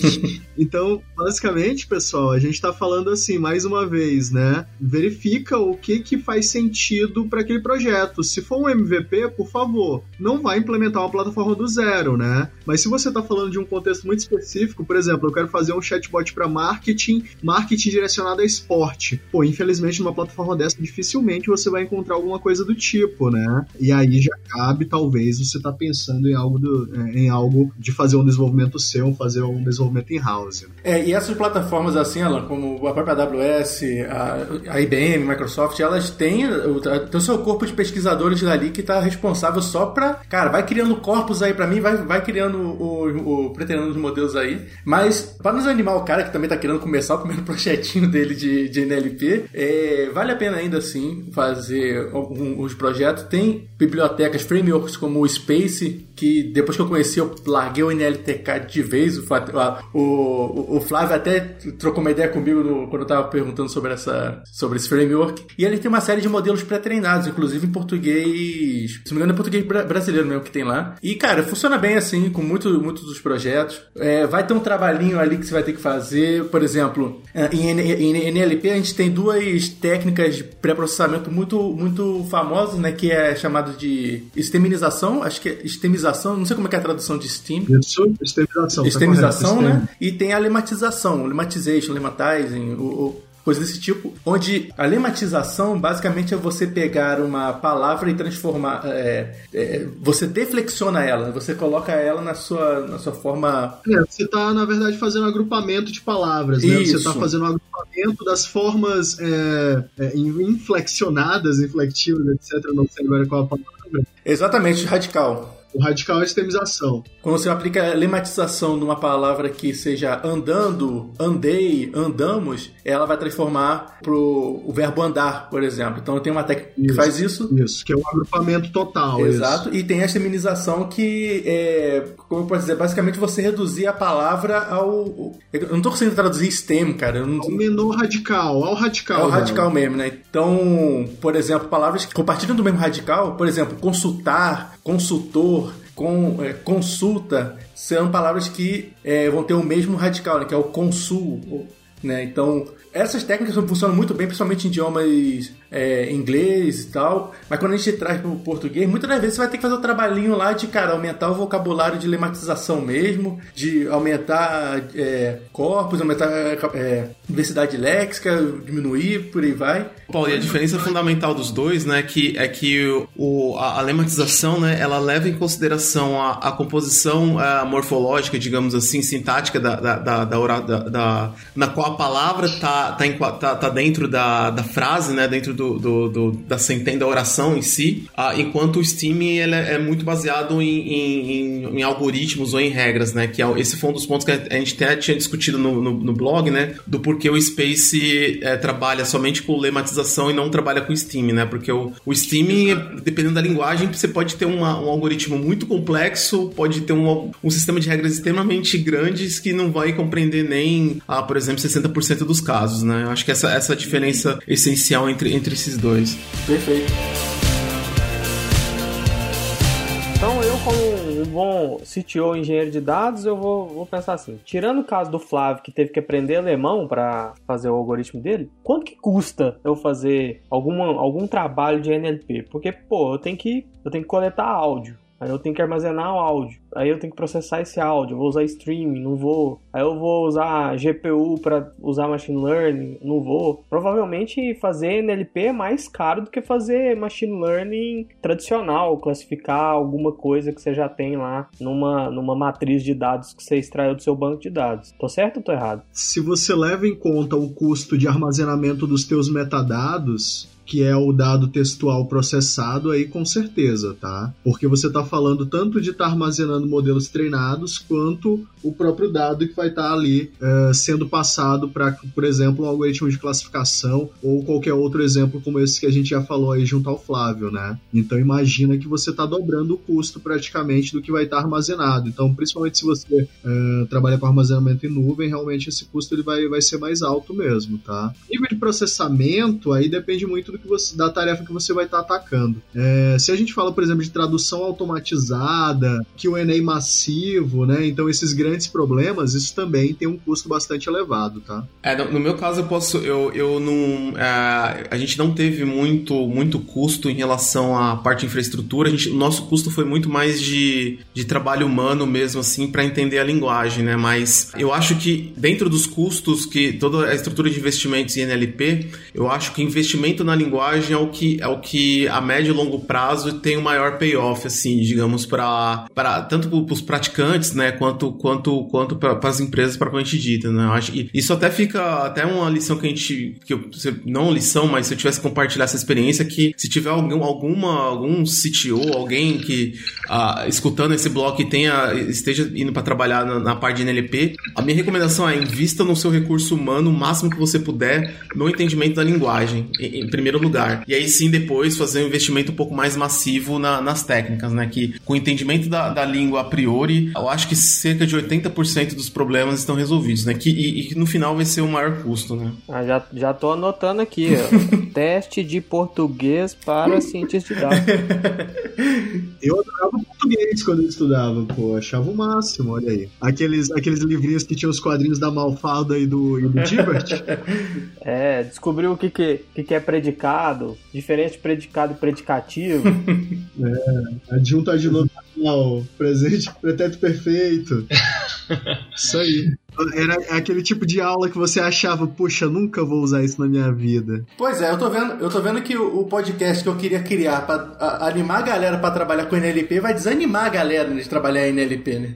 *laughs* então, basicamente, pessoal, a gente está falando assim, mais uma vez, né? Verifica o que, que faz sentido para aquele projeto. Se for um MVP, por favor, não vai implementar uma plataforma do zero, né? Mas se você está falando de um contexto muito específico, por exemplo, eu quero fazer um chatbot para marketing, marketing direcionado a esporte. Pô, infelizmente, numa plataforma dessa, dificilmente você vai encontrar alguma coisa do tipo, né? E aí já cabe, talvez, você tá pensando em algo, do, é, em algo de fazer um desenvolvimento seu, fazer um desenvolvimento in-house. É, e essas plataformas assim, Alan, como a própria AWS, a, a IBM, Microsoft, elas têm o, tem seu corpo de pesquisadores ali que está responsável só para, cara, vai criando corpos aí para mim, vai, vai criando o, o os modelos aí, mas para nos animar o cara que também está querendo começar o primeiro *laughs* projetinho dele de, de NLP, é, vale a pena ainda assim fazer os projetos. Tem bibliotecas bibliotecas, frameworks como o Space, que depois que eu conheci, eu larguei o NLTK de vez. O, o, o Flávio até trocou uma ideia comigo no, quando eu estava perguntando sobre, essa, sobre esse framework. E ele tem uma série de modelos pré-treinados, inclusive em português. Se não me engano, é português brasileiro mesmo que tem lá. E, cara, funciona bem assim, com muito, muitos dos projetos. É, vai ter um trabalhinho ali que você vai ter que fazer. Por exemplo, é, em, em NLP a gente tem duas técnicas de pré-processamento muito, muito famosas, né? Que é chamado de estemização, acho que é não sei como é, é a tradução de Steam. Isso. Estemização, tá né? E tem a lematização, lematization, lematizing, o, coisa desse tipo, onde a lematização basicamente é você pegar uma palavra e transformar, é, é, você deflexiona ela, você coloca ela na sua, na sua forma. É, você está na verdade fazendo um agrupamento de palavras, né? Você está fazendo um agrupamento das formas é, é, inflexionadas, inflectivas, etc. Não sei agora qual a palavra Exatamente, radical. O radical é a estemização. Quando você aplica a lematização numa palavra que seja andando, andei, andamos, ela vai transformar pro o verbo andar, por exemplo. Então tem uma técnica isso, que faz isso. Isso, que é um agrupamento total. Exato. Isso. E tem a estemização que é, como eu posso dizer, basicamente você reduzir a palavra ao. Eu não tô conseguindo traduzir STEM, cara. Não... Ao menor radical, ao radical. Ao radical mesmo, né? Então, por exemplo, palavras que compartilham do mesmo radical, por exemplo, consultar, consultor, com, é, consulta são palavras que é, vão ter o mesmo radical, né, que é o consul. Né? Então, essas técnicas funcionam muito bem, principalmente em idiomas é, inglês e tal, mas quando a gente traz para o português, muitas das vezes você vai ter que fazer o trabalhinho lá de, cara, aumentar o vocabulário de lematização mesmo, de aumentar é, corpos, aumentar é, diversidade léxica, diminuir, por aí vai. Paulo, e a diferença fundamental dos dois, né, que é que o, a, a lematização, né, ela leva em consideração a, a composição a morfológica, digamos assim, sintática da, da, da, da, da, na qual a palavra tá, tá, tá, tá dentro da, da frase, né, dentro do do, do, da sentença, da oração em si, uh, enquanto o Steam ele é, é muito baseado em, em, em, algoritmos ou em regras, né? Que é, esse foi um dos pontos que a gente até tinha discutido no, no, no blog, né? Do porquê o Space é, trabalha somente com lematização e não trabalha com Steam, né? Porque o, o Steam, dependendo da linguagem, você pode ter uma, um algoritmo muito complexo, pode ter um, um sistema de regras extremamente grandes que não vai compreender nem, ah, por exemplo, 60% dos casos, né? Eu acho que essa, essa diferença essencial entre, entre esses dois. Perfeito. Então eu, como um bom CTO engenheiro de dados, eu vou, vou pensar assim, tirando o caso do Flávio, que teve que aprender alemão para fazer o algoritmo dele, quanto que custa eu fazer alguma, algum trabalho de NLP? Porque, pô, eu tenho que, eu tenho que coletar áudio. Aí eu tenho que armazenar o áudio. Aí eu tenho que processar esse áudio. Vou usar streaming, não vou. Aí eu vou usar GPU para usar machine learning, não vou. Provavelmente fazer NLP é mais caro do que fazer machine learning tradicional, classificar alguma coisa que você já tem lá numa, numa matriz de dados que você extraiu do seu banco de dados. Tô certo ou tô errado? Se você leva em conta o custo de armazenamento dos teus metadados, que é o dado textual processado aí com certeza, tá? Porque você está falando tanto de estar tá armazenando modelos treinados, quanto o próprio dado que vai estar ali uh, sendo passado para, por exemplo, um algoritmo de classificação ou qualquer outro exemplo como esse que a gente já falou aí junto ao Flávio, né? Então imagina que você está dobrando o custo praticamente do que vai estar armazenado. Então, principalmente se você uh, trabalha com armazenamento em nuvem, realmente esse custo ele vai, vai ser mais alto mesmo, tá? Nível de processamento aí depende muito do que você, da tarefa que você vai estar atacando. É, se a gente fala, por exemplo, de tradução automatizada, QA massivo, né? Então esses grandes problemas, isso também tem um custo bastante elevado, tá? É, no, no meu caso eu posso, eu, eu não, é, a gente não teve muito, muito custo em relação à parte de infraestrutura. A gente, o nosso custo foi muito mais de, de trabalho humano mesmo, assim, para entender a linguagem, né? Mas eu acho que dentro dos custos que toda a estrutura de investimentos em NLP, eu acho que investimento na linguagem é o que é o que a médio e longo prazo tem o maior payoff, assim, digamos, para tanto para os praticantes, né, quanto quanto quanto para as empresas propriamente ditas, né? Eu acho que isso até fica até uma lição que a gente que eu, não lição, mas se eu tivesse que compartilhar essa experiência que se tiver algum alguma algum CTO, alguém que ah, escutando esse blog tenha esteja indo para trabalhar na, na parte de NLP, a minha recomendação é invista no seu recurso humano o máximo que você puder no entendimento da linguagem, em, em primeiro lugar. E aí sim depois fazer um investimento um pouco mais massivo na, nas técnicas, né? Que com o entendimento da, da língua a priori, eu acho que cerca de 80% dos problemas estão resolvidos, né? Que, e, e no final vai ser o maior custo, né? Ah, já, já tô anotando aqui, ó. *laughs* Teste de português para cientistas de dados. Eu adorava português quando eu estudava, pô. Achava o máximo, olha aí. Aqueles, aqueles livrinhos que tinham os quadrinhos da Malfada e do, e do Tibert. *laughs* é, descobriu o que, que, que, é predicado, diferente de predicado e predicativo. *laughs* é, adjunto adnominal, presente, pretérito perfeito. Isso aí. Era aquele tipo de aula que você achava, puxa, nunca vou usar isso na minha vida. Pois é, eu tô vendo, eu tô vendo que o, o podcast que eu queria criar para animar a galera para trabalhar com NLP vai desanimar a galera de trabalhar em NLP, né?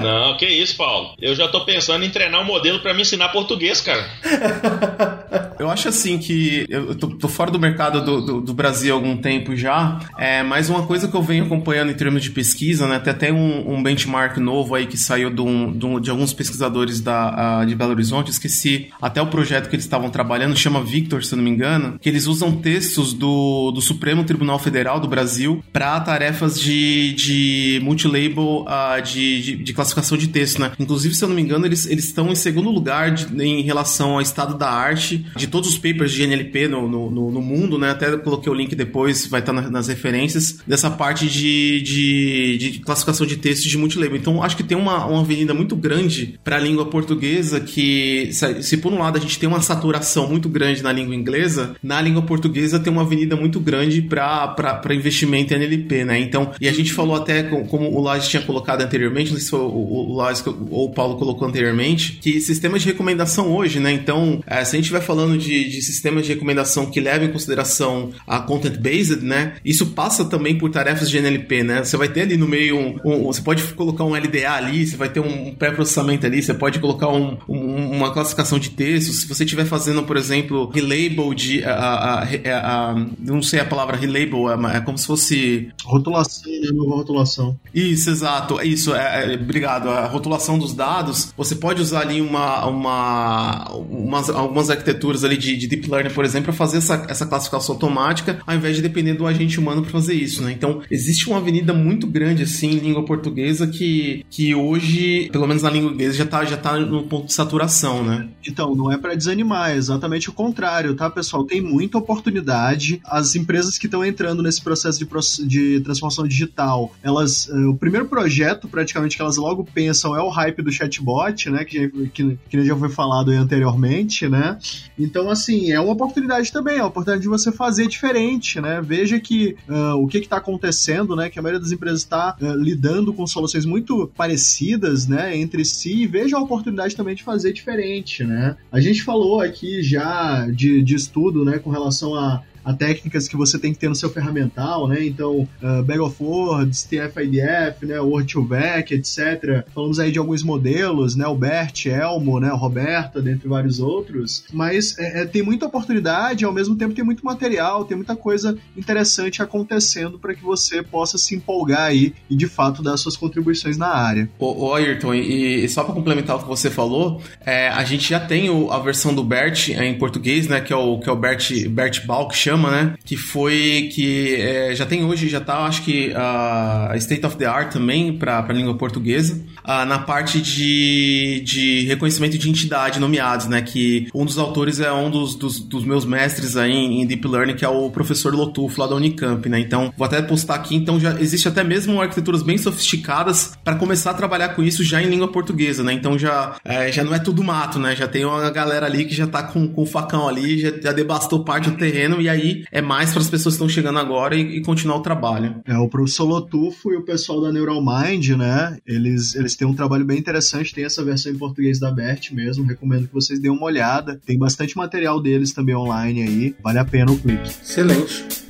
Não, *laughs* Não que isso, Paulo. Eu já tô pensando em treinar um modelo para me ensinar português, cara. *laughs* Eu acho assim que eu tô, tô fora do mercado do, do, do, Brasil há algum tempo já, é, mas uma coisa que eu venho acompanhando em termos de pesquisa, né? Até tem um, um benchmark novo aí que saiu de um, de um, de alguns pesquisadores da, de Belo Horizonte, esqueci até o projeto que eles estavam trabalhando, chama Victor, se não me engano, que eles usam textos do, do Supremo Tribunal Federal do Brasil para tarefas de, de multilabel uh, de, de, de, classificação de texto, né? Inclusive, se eu não me engano, eles, eles estão em segundo lugar de, em relação ao estado da arte de todos os papers de NLP no, no, no, no mundo, né? Até coloquei o link depois, vai estar nas, nas referências, dessa parte de, de, de classificação de textos de multilabel. Então, acho que tem uma, uma avenida muito grande para a língua portuguesa que, se por um lado a gente tem uma saturação muito grande na língua inglesa, na língua portuguesa tem uma avenida muito grande para investimento em NLP, né? Então, e a gente falou até, como o Lage tinha colocado anteriormente, não sei se foi o, o Lage ou o Paulo colocou anteriormente, que sistemas de recomendação hoje, né? Então, é, se a gente estiver falando de, de sistemas de recomendação que levam em consideração a content-based, né? Isso passa também por tarefas de NLP, né? Você vai ter ali no meio um, um você pode colocar um LDA ali, você vai ter um pré-processamento ali, você pode colocar um, um, uma classificação de textos. Se você estiver fazendo, por exemplo, relabel de. A, a, a, a, não sei a palavra relabel, é, é como se fosse. Rotulação, né? Nova rotulação. Isso, exato. Isso, é, é, obrigado. A rotulação dos dados, você pode usar ali uma, uma, umas, algumas arquiteturas ali de, de Deep Learning, por exemplo, para fazer essa, essa classificação automática, ao invés de depender do agente humano para fazer isso, né? Então, existe uma avenida muito grande, assim, em língua portuguesa que, que hoje, pelo menos na língua inglesa, já tá, já tá no ponto de saturação, né? Então, não é para desanimar, é exatamente o contrário, tá, pessoal? Tem muita oportunidade. As empresas que estão entrando nesse processo de, de transformação digital, elas. Uh, o primeiro projeto, praticamente, que elas logo pensam é o hype do chatbot, né? Que, que, que já foi falado anteriormente, né? Então, assim, é uma oportunidade também, é uma oportunidade de você fazer diferente, né? Veja que uh, o que está acontecendo, né? Que a maioria das empresas está uh, lidando com soluções muito parecidas, né, entre si e veja a oportunidade também de fazer diferente, né? A gente falou aqui já de, de estudo, né, com relação a a técnicas que você tem que ter no seu ferramental, né? Então, uh, Bag of Words, TF-IDF, né? Word2Vec, etc. Falamos aí de alguns modelos, né? O Bert, Elmo, né? O Roberta, dentre vários outros. Mas é, é, tem muita oportunidade, ao mesmo tempo tem muito material, tem muita coisa interessante acontecendo para que você possa se empolgar aí e de fato dar suas contribuições na área. Ô, Ayrton, e, e só para complementar o que você falou, é, a gente já tem o, a versão do Bert é, em português, né? Que é o, que é o Bert, Bert Ball, que chama, né? Que foi que é, já tem hoje, já tá, acho que a uh, State of the Art também para a língua portuguesa, uh, na parte de, de reconhecimento de entidade nomeados, né? Que um dos autores é um dos, dos, dos meus mestres aí em, em, Deep Learning, que é o professor Lotufo lá da Unicamp, né? Então, vou até postar aqui, então já existe até mesmo arquiteturas bem sofisticadas para começar a trabalhar com isso já em língua portuguesa, né? Então já, é, já não é tudo mato, né? Já tem uma galera ali que já tá com, com o facão ali, já, já devastou parte do terreno, e aí é mais para as pessoas que estão chegando agora e, e, continuar o trabalho. É, o professor Lotufo e o pessoal da Neural Mind, né? Eles, eles têm um trabalho bem interessante, tem essa versão em português da BERT mesmo, recomendo que vocês deem uma olhada. Tem bastante material deles também online aí, vale a pena o clique. Excelente.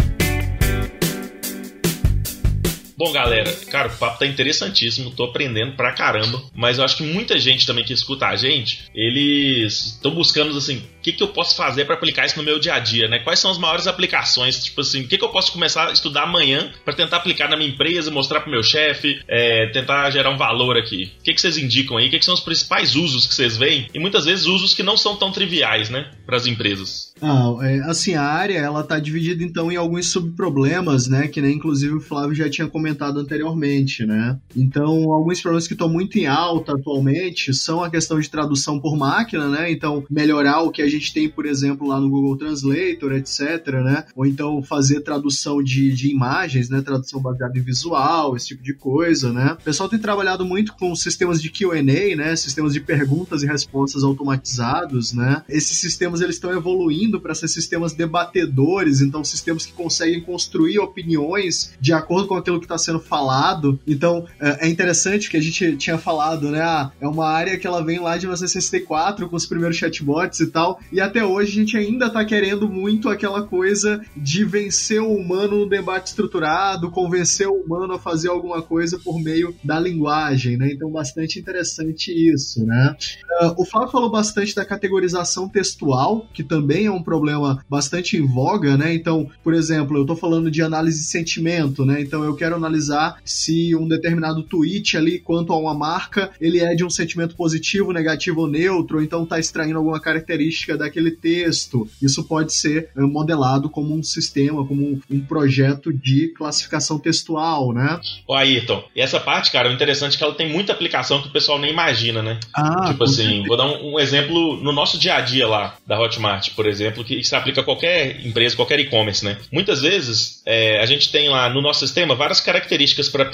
Bom, galera, cara, o papo tá interessantíssimo, tô aprendendo pra caramba, mas eu acho que muita gente também que escuta a gente, eles estão buscando assim, o que, que eu posso fazer para aplicar isso no meu dia a dia, né? Quais são as maiores aplicações? Tipo assim, o que, que eu posso começar a estudar amanhã para tentar aplicar na minha empresa, mostrar pro meu chefe, é, tentar gerar um valor aqui? O que, que vocês indicam aí? O que, que são os principais usos que vocês veem? E muitas vezes usos que não são tão triviais, né, para as empresas. Ah, é, assim, a área ela tá dividida então em alguns subproblemas, né, que nem inclusive o Flávio já tinha comentado anteriormente, né? Então, alguns problemas que estão muito em alta atualmente são a questão de tradução por máquina, né? Então, melhorar o que a gente tem, por exemplo, lá no Google Translator, etc, né? Ou então fazer tradução de, de imagens, né? Tradução baseada em visual, esse tipo de coisa, né? O pessoal tem trabalhado muito com sistemas de Q&A, né? Sistemas de perguntas e respostas automatizados, né? Esses sistemas eles estão evoluindo para ser sistemas debatedores, então sistemas que conseguem construir opiniões de acordo com aquilo que está sendo falado. Então é, é interessante que a gente tinha falado, né? Ah, é uma área que ela vem lá de 1964 com os primeiros chatbots e tal, e até hoje a gente ainda está querendo muito aquela coisa de vencer o humano no debate estruturado, convencer o humano a fazer alguma coisa por meio da linguagem, né? Então bastante interessante isso, né? Uh, o Flávio falou bastante da categorização textual, que também é um um problema bastante em voga, né? Então, por exemplo, eu estou falando de análise de sentimento, né? Então eu quero analisar se um determinado tweet ali quanto a uma marca, ele é de um sentimento positivo, negativo ou neutro, ou então está extraindo alguma característica daquele texto. Isso pode ser eh, modelado como um sistema, como um projeto de classificação textual, né? Ô Ayrton, e essa parte, cara, o interessante é que ela tem muita aplicação que o pessoal nem imagina, né? Ah, tipo assim, certeza. vou dar um, um exemplo no nosso dia a dia lá da Hotmart, por exemplo exemplo, que se aplica a qualquer empresa, qualquer e-commerce, né? Muitas vezes é, a gente tem lá no nosso sistema várias características para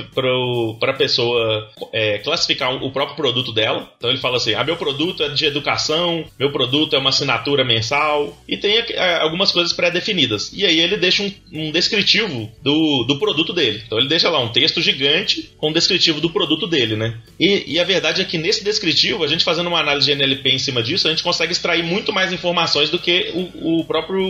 a pessoa é, classificar o próprio produto dela. Então ele fala assim: ah, meu produto é de educação, meu produto é uma assinatura mensal, e tem é, algumas coisas pré-definidas. E aí ele deixa um, um descritivo do, do produto dele. Então ele deixa lá um texto gigante com um descritivo do produto dele, né? E, e a verdade é que nesse descritivo, a gente fazendo uma análise de NLP em cima disso, a gente consegue extrair muito mais informações do que o, o próprio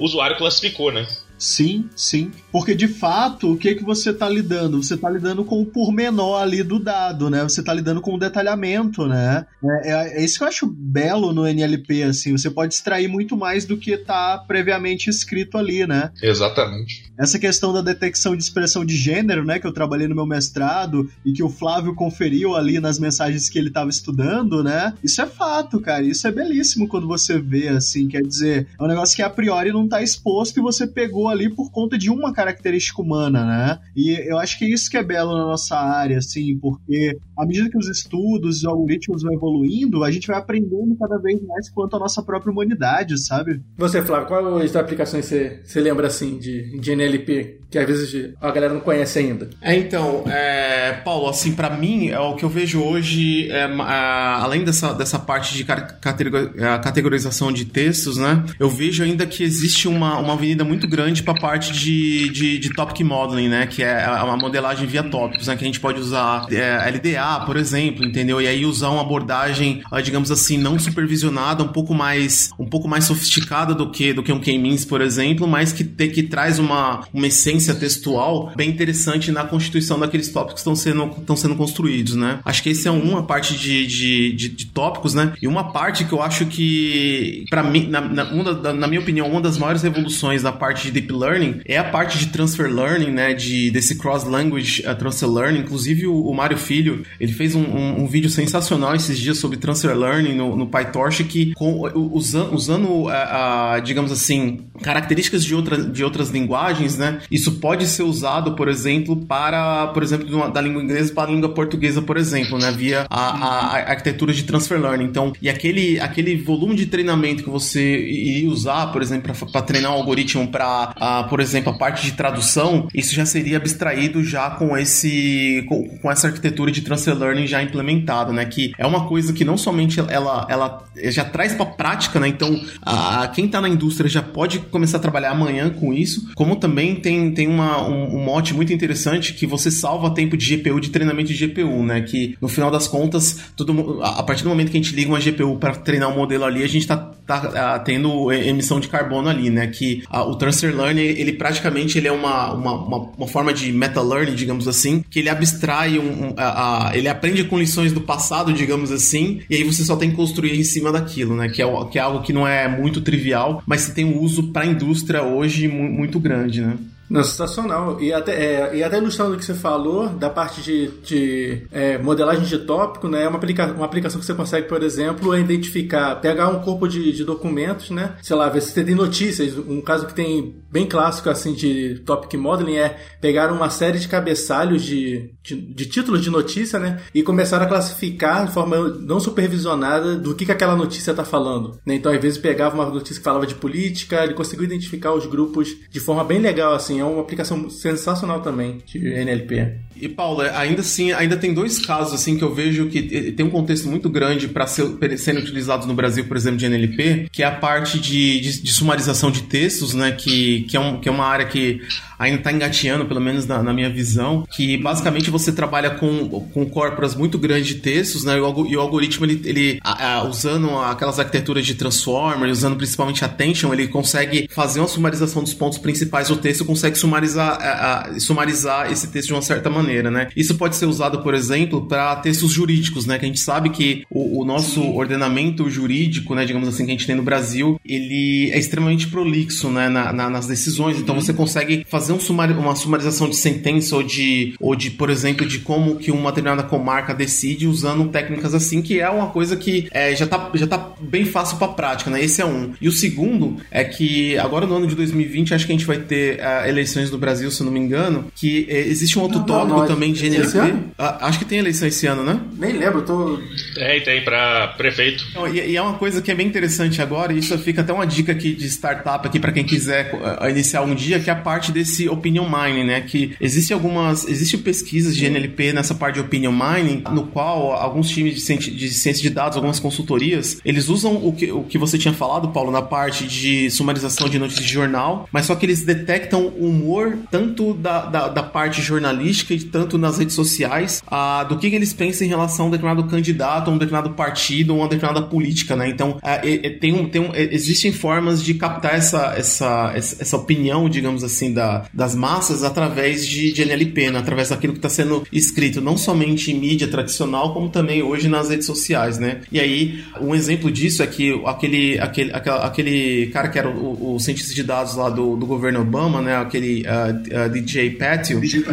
usuário classificou, né? Sim, sim. Porque de fato, o que que você está lidando? Você está lidando com o pormenor ali do dado, né? Você está lidando com o detalhamento, né? É, é, é, isso que eu acho belo no NLP, assim. Você pode extrair muito mais do que está previamente escrito ali, né? Exatamente. Essa questão da detecção de expressão de gênero, né? Que eu trabalhei no meu mestrado e que o Flávio conferiu ali nas mensagens que ele estava estudando, né? Isso é fato, cara. Isso é belíssimo quando você vê, assim. Quer dizer, é um negócio que a priori não está exposto e você pegou ali por conta de uma característica humana, né? E eu acho que é isso que é belo na nossa área, assim, porque à medida que os estudos, os algoritmos vão evoluindo, a gente vai aprendendo cada vez mais quanto à nossa própria humanidade, sabe? Você, Flávio, quais aplicações você, você lembra, assim, de, de NLP, que às vezes a galera não conhece ainda? É, então, é, Paulo, assim, para mim, é o que eu vejo hoje, é, além dessa, dessa parte de categorização de textos, né? Eu vejo ainda que existe uma, uma avenida muito grande para a parte de, de, de, topic modeling, né? Que é uma modelagem via tópicos, né? Que a gente pode usar é, LDA, IA, por exemplo, entendeu? E aí usar uma abordagem, ah, digamos assim, não supervisionada, um pouco mais, um pouco mais sofisticada do que do que um K-means, por exemplo, mas que, te, que traz uma, uma essência textual bem interessante na constituição daqueles tópicos que estão sendo, estão sendo construídos, né? Acho que esse é uma parte de, de, de, de tópicos, né? E uma parte que eu acho que, para mim, na, na, na minha opinião, uma das maiores revoluções da parte de deep learning é a parte de transfer learning, né? De, desse cross-language uh, transfer learning. Inclusive, o, o Mário Filho, ele fez um, um, um, vídeo sensacional esses dias sobre transfer learning no, no PyTorch que, com, usando, usando uh, uh, digamos assim, características de, outra, de outras linguagens, né? Isso pode ser usado, por exemplo, para, por exemplo, da língua inglesa para a língua portuguesa, por exemplo, né? Via a, a, a arquitetura de transfer learning. Então, e aquele, aquele volume de treinamento que você iria usar, por exemplo, para treinar um algoritmo para, por exemplo, a parte de tradução, isso já seria abstraído já com esse com, com essa arquitetura de transfer learning já implementada, né? Que é uma coisa que não somente ela, ela já traz para prática, né? Então, a, quem está na indústria já pode começar a trabalhar amanhã com isso, como também tem, tem uma, um, um mote muito interessante que você salva tempo de GPU de treinamento de GPU, né? Que no final das contas, todo, a partir do momento que a gente liga uma GPU para treinar um modelo ali, a gente está tá, tá, tendo emissão de carbono ali, né? Que o transfer learning, ele praticamente ele é uma, uma, uma, uma forma de meta learning, digamos assim, que ele abstrai um, um a, a, ele aprende com lições do passado, digamos assim, e aí você só tem que construir em cima daquilo, né? Que é, que é algo que não é muito trivial, mas que tem um uso para a indústria hoje muito grande, né? Não, sensacional. E até, é, e até ilustrando o que você falou, da parte de, de é, modelagem de tópico, né? É uma, aplica uma aplicação que você consegue, por exemplo, identificar, pegar um corpo de, de documentos, né? Sei lá, ver se você tem notícias. Um caso que tem bem clássico, assim, de topic modeling é pegar uma série de cabeçalhos de, de, de títulos de notícia, né? E começar a classificar de forma não supervisionada do que, que aquela notícia está falando. Né? Então, às vezes, pegava uma notícia que falava de política, ele conseguiu identificar os grupos de forma bem legal, assim é uma aplicação sensacional também de NLP. E Paulo, ainda assim, ainda tem dois casos assim que eu vejo que tem um contexto muito grande para ser, serem utilizados no Brasil, por exemplo, de NLP, que é a parte de, de, de sumarização de textos, né? Que, que, é um, que é uma área que ainda está engateando, pelo menos na, na, minha visão, que basicamente você trabalha com, com corporas muito grandes de textos, né? E o, e o algoritmo, ele, ele a, a, usando aquelas arquiteturas de transformer, usando principalmente attention, ele consegue fazer uma sumarização dos pontos principais do texto, consegue sumarizar, a, sumarizar esse texto de uma certa maneira, né? Isso pode ser usado, por exemplo, para textos jurídicos, né? Que a gente sabe que o, o nosso Sim. ordenamento jurídico, né, digamos assim, que a gente tem no Brasil, ele é extremamente prolixo, né, na, na, nas decisões. Então uhum. você consegue fazer fazer um sumari uma sumarização de sentença ou de, ou de, por exemplo, de como que uma determinada comarca decide usando técnicas assim, que é uma coisa que é, já, tá, já tá bem fácil para prática, né? Esse é um. E o segundo é que agora no ano de 2020, acho que a gente vai ter uh, eleições no Brasil, se eu não me engano, que uh, existe um outro não, tópico não, também de NLP. Uh, acho que tem eleição esse ano, né? Nem lembro, tô. Tem, tem, para prefeito. Então, e, e, é uma coisa que é bem interessante agora, e isso fica até uma dica aqui de startup aqui para quem quiser iniciar um dia, que é a parte desse esse opinion mining, né? Que existe algumas, existem pesquisas de NLP nessa parte de opinion mining, no qual alguns times de, ciência de, ciência de dados, algumas consultorias, eles usam o que, o que você tinha falado, Paulo, na parte de sumarização de notícias de jornal, mas só que eles detectam humor tanto da, da, da parte jornalística e tanto nas redes sociais, a, do que eles pensam em relação a um determinado candidato, a um determinado partido, ou uma determinada política, né? Então, é, é, tem um, tem um, é, existem formas de captar essa, essa, essa, essa opinião, digamos assim, da, das massas através de, de NLP, né? através daquilo que está sendo escrito, não somente em mídia tradicional, como também hoje nas redes sociais, né? E aí, um exemplo disso é que aquele, aquele, aquele cara que era o, o cientista de dados lá do, do governo Obama, né? Aquele uh, uh, DJ Patil. DJ.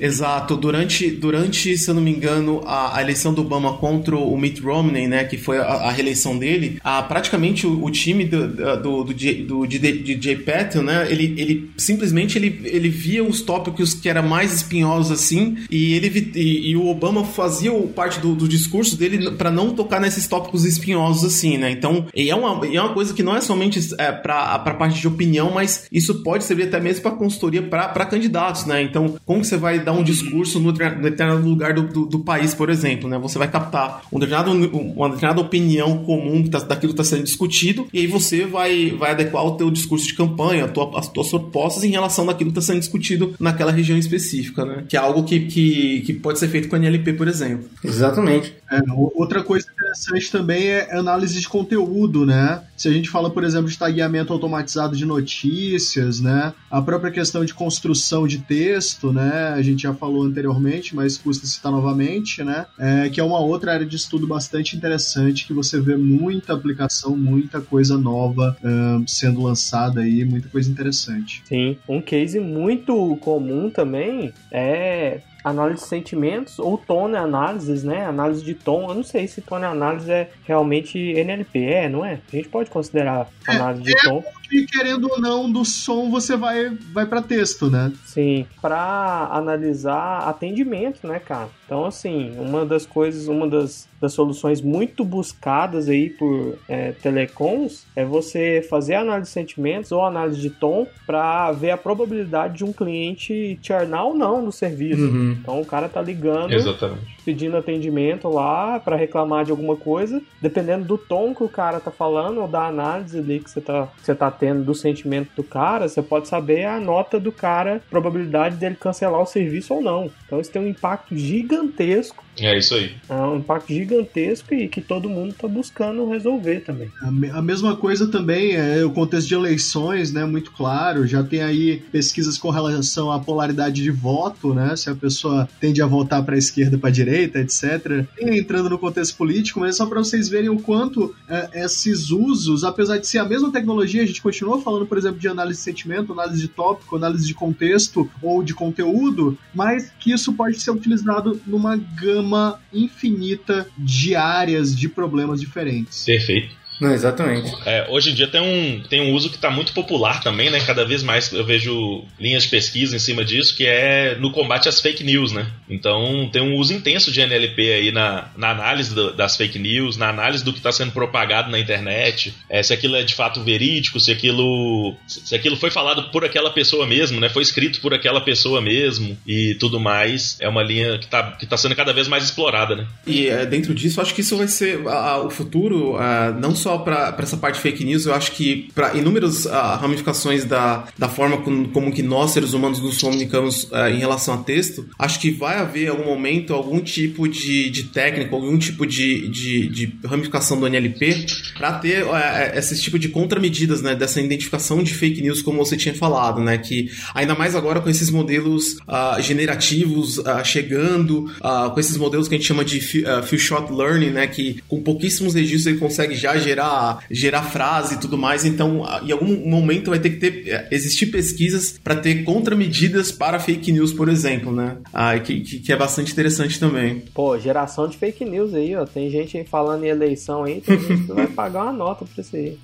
Exato. Durante, durante, se eu não me engano, a, a, eleição do Obama contra o Mitt Romney, né? Que foi a, a reeleição dele, a, praticamente o, o time do, do, do, do, do DJ Patil, né? Ele, ele simplesmente ele ele via os tópicos que eram mais espinhosos assim, e ele e, e o Obama fazia parte do, do discurso dele para não tocar nesses tópicos espinhosos assim, né? Então, é uma, é uma coisa que não é somente é, para a parte de opinião, mas isso pode servir até mesmo para consultoria para candidatos, né? Então, como que você vai dar um discurso no determinado lugar do, do, do país, por exemplo, né? Você vai captar um determinado, uma determinada opinião comum tá, daquilo que está sendo discutido, e aí você vai, vai adequar o teu discurso de campanha, tua, as tuas propostas em relação aquilo está sendo discutido naquela região específica, né? Que é algo que, que, que pode ser feito com a NLP, por exemplo. Exatamente. É, outra coisa interessante também é análise de conteúdo, né? Se a gente fala, por exemplo, de tagueamento automatizado de notícias, né? A própria questão de construção de texto, né? A gente já falou anteriormente, mas custa citar novamente, né? É, que é uma outra área de estudo bastante interessante que você vê muita aplicação, muita coisa nova um, sendo lançada aí, muita coisa interessante. Sim, um case muito comum também é análise de sentimentos ou tone análises, né? Análise de tom. Eu não sei se tone análise é realmente NLP, é, não é? A gente pode considerar é, análise é, de tom. E querendo ou não, do som você vai, vai para texto, né? Sim, para analisar atendimento, né, cara? Então, assim, uma das coisas, uma das, das soluções muito buscadas aí por é, telecoms é você fazer análise de sentimentos ou análise de tom para ver a probabilidade de um cliente churnar ou não no serviço. Uhum. Então, o cara tá ligando, Exatamente. Pedindo atendimento lá para reclamar de alguma coisa, dependendo do tom que o cara tá falando ou da análise ali que você tá, que você tá tendo do sentimento do cara, você pode saber a nota do cara, probabilidade dele cancelar o serviço ou não. Então, isso tem um impacto gigantesco gigantesco. É isso aí. É um impacto gigantesco e que todo mundo está buscando resolver também. A, mesma coisa também é o contexto de eleições, né? Muito claro. Já tem aí pesquisas com relação à polaridade de voto, né? Se a pessoa tende a votar para a esquerda, para a direita, etc. E entrando no contexto político, mas só para vocês verem o quanto é, esses usos, apesar de ser a mesma tecnologia, a gente continua falando, por exemplo, de análise de sentimento, análise de tópico, análise de contexto ou de conteúdo, mas que isso pode ser utilizado numa gama infinita de áreas de problemas diferentes. Perfeito. Não, exatamente. É, hoje em dia tem um, tem um uso que está muito popular também, né? Cada vez mais eu vejo linhas de pesquisa em cima disso, que é no combate às fake news, né? Então tem um uso intenso de NLP aí na, na análise do, das fake news, na análise do que está sendo propagado na internet, é, se aquilo é de fato verídico, se aquilo, se aquilo foi falado por aquela pessoa mesmo, né? Foi escrito por aquela pessoa mesmo e tudo mais. É uma linha que está que tá sendo cada vez mais explorada, né? E é, dentro disso, acho que isso vai ser a, o futuro, a, não só só para essa parte fake news, eu acho que para inúmeras uh, ramificações da, da forma como, como, que nós, seres humanos, nos comunicamos uh, em relação a texto, acho que vai haver algum momento algum tipo de, de técnica, algum tipo de, de, de ramificação do NLP para ter uh, esse tipo de contramedidas, né, dessa identificação de fake news, como você tinha falado, né, que ainda mais agora com esses modelos generativos chegando, com esses modelos que a gente chama de few shot learning, né, que com pouquíssimos registros ele consegue já gerar gerar, gerar frase e tudo mais. Então, em algum momento vai ter que ter é, existir pesquisas para ter contramedidas para fake news, por exemplo, né? Ah, que, que, é bastante interessante também. Pô, geração de fake news aí, ó. Tem gente falando em eleição aí, tem gente que vai pagar uma nota pra isso aí.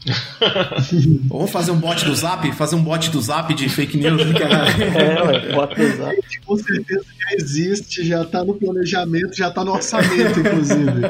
*laughs* Vamos fazer um bot do Zap? Fazer um bot do Zap de fake news, né, *laughs* cara? é, ué, bot do Zap. Com certeza já existe, já tá no planejamento, já tá no orçamento, inclusive.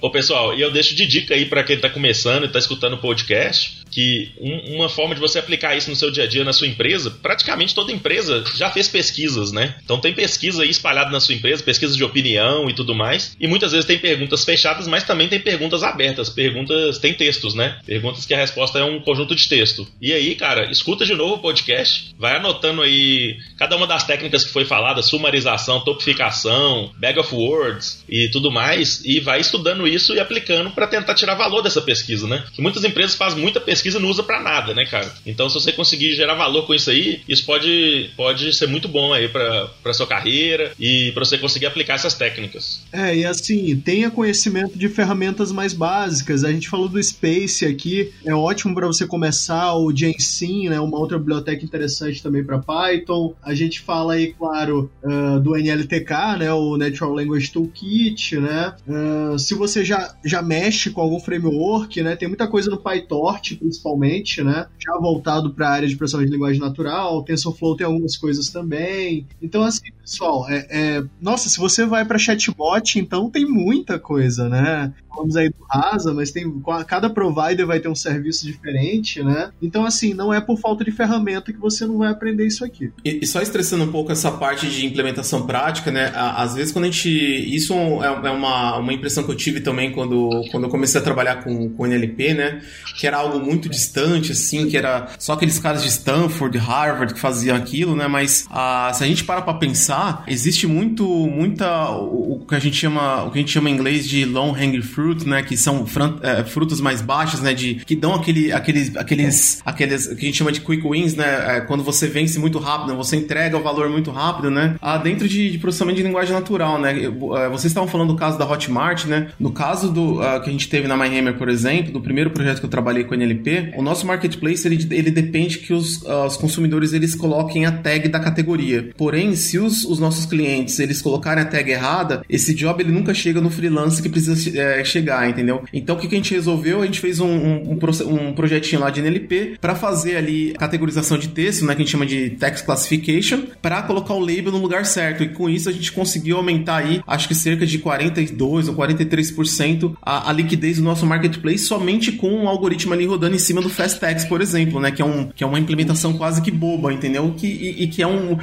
Ô, pessoal, e eu deixo de dica aí para quem tá começando começando e está escutando o podcast, que um, uma forma de você aplicar isso no seu dia a dia na sua empresa, praticamente toda empresa já fez pesquisas, né? Então tem pesquisa aí espalhada na sua empresa, pesquisas de opinião e tudo mais, e muitas vezes tem perguntas fechadas, mas também tem perguntas abertas, perguntas, tem textos, né? Perguntas que a resposta é um conjunto de texto. E aí, cara, escuta de novo o podcast, vai anotando aí cada uma das técnicas que foi falada, sumarização, topificação, bag of words e tudo mais, e vai estudando isso e aplicando para tentar tirar valor dessa pesquisa pesquisa, né? Que muitas empresas fazem muita pesquisa e não usa para nada, né, cara? Então, se você conseguir gerar valor com isso aí, isso pode, pode ser muito bom aí para sua carreira e para você conseguir aplicar essas técnicas. É, e assim, tenha conhecimento de ferramentas mais básicas. A gente falou do Space aqui, é ótimo para você começar, o Gensim, né, uma outra biblioteca interessante também para Python. A gente fala aí, claro, uh, do NLTK, né, o Natural Language Toolkit, né? Uh, se você já, já mexe com algum framework, né? Tem muita coisa no PyTorch, principalmente, né? Já voltado para a área de processamento de linguagem natural. TensorFlow tem algumas coisas também. Então, assim, pessoal, é, é... nossa, se você vai para chatbot, então tem muita coisa, né? Falamos aí do Rasa, mas tem cada provider vai ter um serviço diferente, né? Então, assim, não é por falta de ferramenta que você não vai aprender isso aqui. E, e só estressando um pouco essa parte de implementação prática, né? Às vezes, quando a gente. Isso é, é uma, uma impressão que eu tive também quando, quando eu comecei a trabalhar com, com NLP, né? Que era algo muito distante, assim, que era só aqueles caras de Stanford, Harvard que faziam aquilo, né? Mas se a gente para pra pensar, existe muito, muita. O, o, que a gente chama, o que a gente chama em inglês de long hanging fruit, né? Que são é, frutos mais baixos, né? De, que dão aquele, aqueles, aqueles, aqueles que a gente chama de quick wins, né? É, quando você vence muito rápido, né? você entrega o valor muito rápido, né? Ah, dentro de, de processamento de linguagem natural, né? É, vocês estavam falando do caso da Hotmart, né? No caso do uh, que a gente teve na MyHammer, por exemplo, do primeiro projeto que eu trabalhei com NLP, o nosso marketplace ele, ele depende que os, uh, os consumidores eles coloquem a tag da categoria. Porém, se os, os nossos clientes eles colocarem a tag errada, esse job ele nunca chega no freelance que precisa é, chegar, entendeu? Então o que, que, a gente resolveu? A gente fez um, um, um, projetinho lá de NLP para fazer ali categorização de texto, né, que a gente chama de text classification, para colocar o label no lugar certo. E com isso a gente conseguiu aumentar aí, acho que cerca de 42 ou 43% a, a liquidez do nosso marketplace somente com um algoritmo ali rodando em cima do Fast Text, por exemplo, né, que é, um, que é uma implementação quase que boba, entendeu? Que, e, e que é um.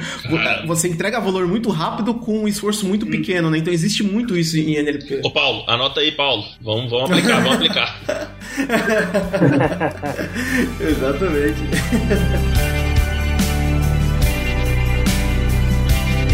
Você entrega valor muito rápido com um esforço muito pequeno, né? Então existe muito isso em NLP. Ô, Paulo, anota aí, Paulo. Vamos, vamos aplicar, vamos aplicar. *laughs* Exatamente.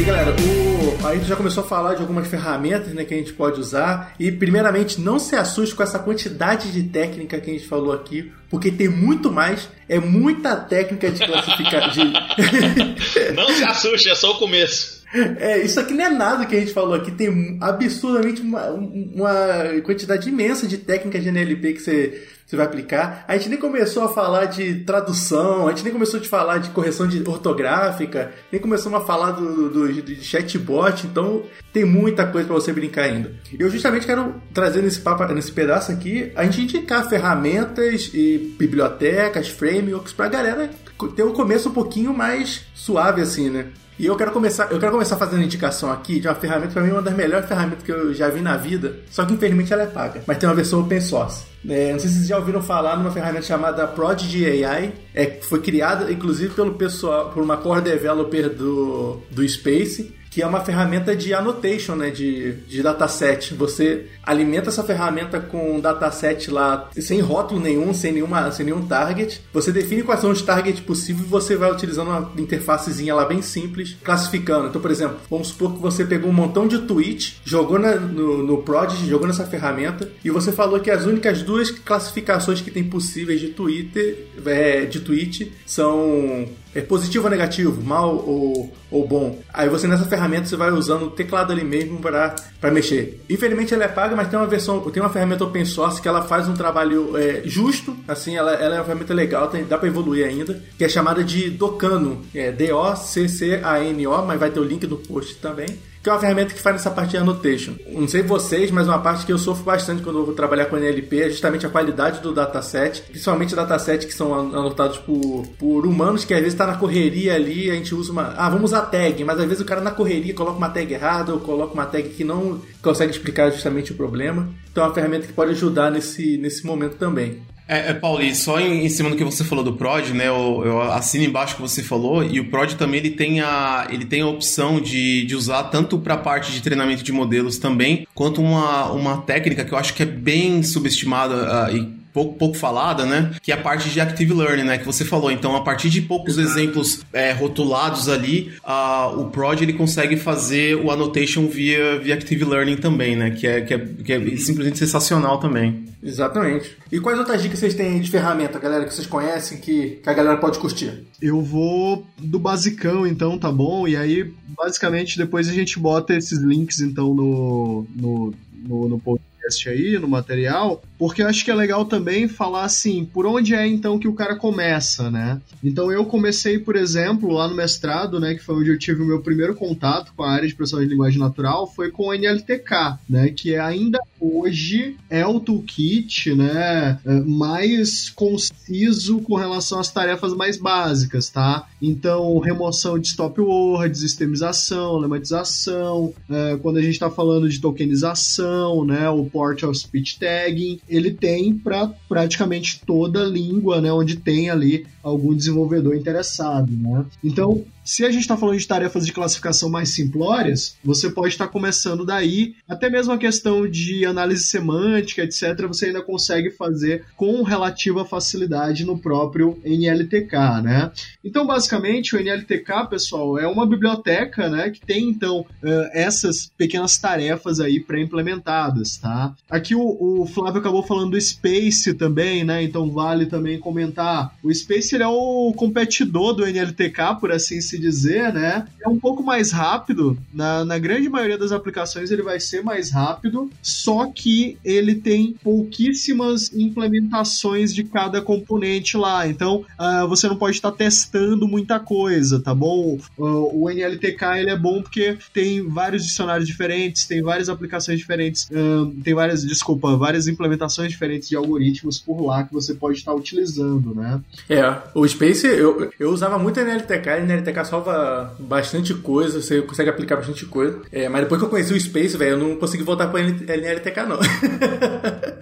E galera, o, a gente já começou a falar de algumas ferramentas né, que a gente pode usar. E primeiramente, não se assuste com essa quantidade de técnica que a gente falou aqui, porque tem muito mais. É muita técnica de classificar. de... *laughs* não se assuste, é só o começo. *laughs* É, isso aqui não é nada que a gente falou aqui. Tem absurdamente uma, uma quantidade imensa de técnicas de NLP que você você vai aplicar. A gente nem começou a falar de tradução, a gente nem começou a falar de correção de ortográfica, nem começamos a falar do, do, do chatbot, então tem muita coisa para você brincar ainda. Eu justamente quero trazer nesse, papo, nesse pedaço aqui, a gente indicar ferramentas e bibliotecas, frameworks para a galera ter um começo um pouquinho mais suave assim, né? E eu quero começar, eu quero começar fazendo indicação aqui de uma ferramenta para mim uma das melhores ferramentas que eu já vi na vida, só que infelizmente ela é paga, mas tem uma versão open source. É, não sei se vocês já ouviram falar numa ferramenta chamada Prodigy AI, é, foi criada inclusive pelo pessoal, por uma core developer do, do Space, que é uma ferramenta de annotation, né, de, de dataset. Você alimenta essa ferramenta com um dataset lá sem rótulo nenhum, sem, nenhuma, sem nenhum target. Você define quais são os targets possíveis e você vai utilizando uma interfacezinha lá bem simples, classificando. Então, por exemplo, vamos supor que você pegou um montão de tweets, jogou na, no, no Prodigy, jogou nessa ferramenta e você falou que as únicas duas classificações que tem possíveis de Twitter, é, de tweet, são é positivo ou negativo, mal ou, ou bom. Aí você nessa ferramenta você vai usando o teclado ali mesmo para mexer. Infelizmente ela é paga, mas tem uma versão, tem uma ferramenta open source que ela faz um trabalho é, justo, assim, ela, ela é uma ferramenta legal, tem, dá para evoluir ainda, que é chamada de Docano, é D-O-C-C-A-N-O, mas vai ter o link no post também que é uma ferramenta que faz essa parte de annotation. Não sei vocês, mas uma parte que eu sofro bastante quando eu vou trabalhar com NLP é justamente a qualidade do dataset, principalmente datasets que são anotados por, por humanos que às vezes está na correria ali, a gente usa uma. Ah, vamos usar tag, mas às vezes o cara na correria coloca uma tag errada ou coloca uma tag que não consegue explicar justamente o problema. Então é uma ferramenta que pode ajudar nesse, nesse momento também. É, é Paulo, e só em, em, cima do que você falou do Prod, né? Eu, eu assino embaixo o que você falou, e o Prod também ele tem a, ele tem a opção de, de usar tanto para a parte de treinamento de modelos também, quanto uma, uma técnica que eu acho que é bem subestimada uh, e pouco, pouco falada, né? Que é a parte de Active Learning, né? Que você falou. Então, a partir de poucos Exato. exemplos é, rotulados ali, uh, o Prod ele consegue fazer o annotation via, via Active Learning também, né? Que é, que é, que é simplesmente sensacional também. Exatamente. E quais outras dicas vocês têm de ferramenta, galera, que vocês conhecem, que, que a galera pode curtir? Eu vou do basicão, então, tá bom? E aí, basicamente, depois a gente bota esses links, então, no, no, no, no post podcast aí, no material, porque eu acho que é legal também falar assim, por onde é então que o cara começa, né? Então eu comecei, por exemplo, lá no mestrado, né, que foi onde eu tive o meu primeiro contato com a área de processamento de linguagem natural, foi com o NLTK, né, que é ainda hoje é o toolkit né, é, mais conciso com relação às tarefas mais básicas, tá? Então, remoção de stop words, sistemização, lematização, é, quando a gente está falando de tokenização, né, port of speech tagging, ele tem para praticamente toda língua, né, onde tem ali algum desenvolvedor interessado, né? Então, se a gente está falando de tarefas de classificação mais simplórias, você pode estar tá começando daí, até mesmo a questão de análise semântica, etc., você ainda consegue fazer com relativa facilidade no próprio NLTK, né? Então, basicamente, o NLTK, pessoal, é uma biblioteca, né, que tem, então, essas pequenas tarefas aí pré-implementadas, tá? Aqui o, o, Flávio acabou falando do Space também, né? Então, vale também comentar. O Space ele é o competidor do NLTK, por assim se dizer, né? É um pouco mais rápido. Na, na grande maioria das aplicações ele vai ser mais rápido, só que ele tem pouquíssimas implementações de cada componente lá. Então uh, você não pode estar testando muita coisa, tá bom? Uh, o NLTK ele é bom porque tem vários dicionários diferentes, tem várias aplicações diferentes, uh, tem várias, desculpa, várias implementações diferentes de algoritmos por lá que você pode estar utilizando, né? É, o Space eu, eu usava muito NLTK, NLTK salva bastante coisa, você consegue aplicar bastante coisa. É, mas depois que eu conheci o Space, velho, eu não consegui voltar para NLTK, não. *laughs*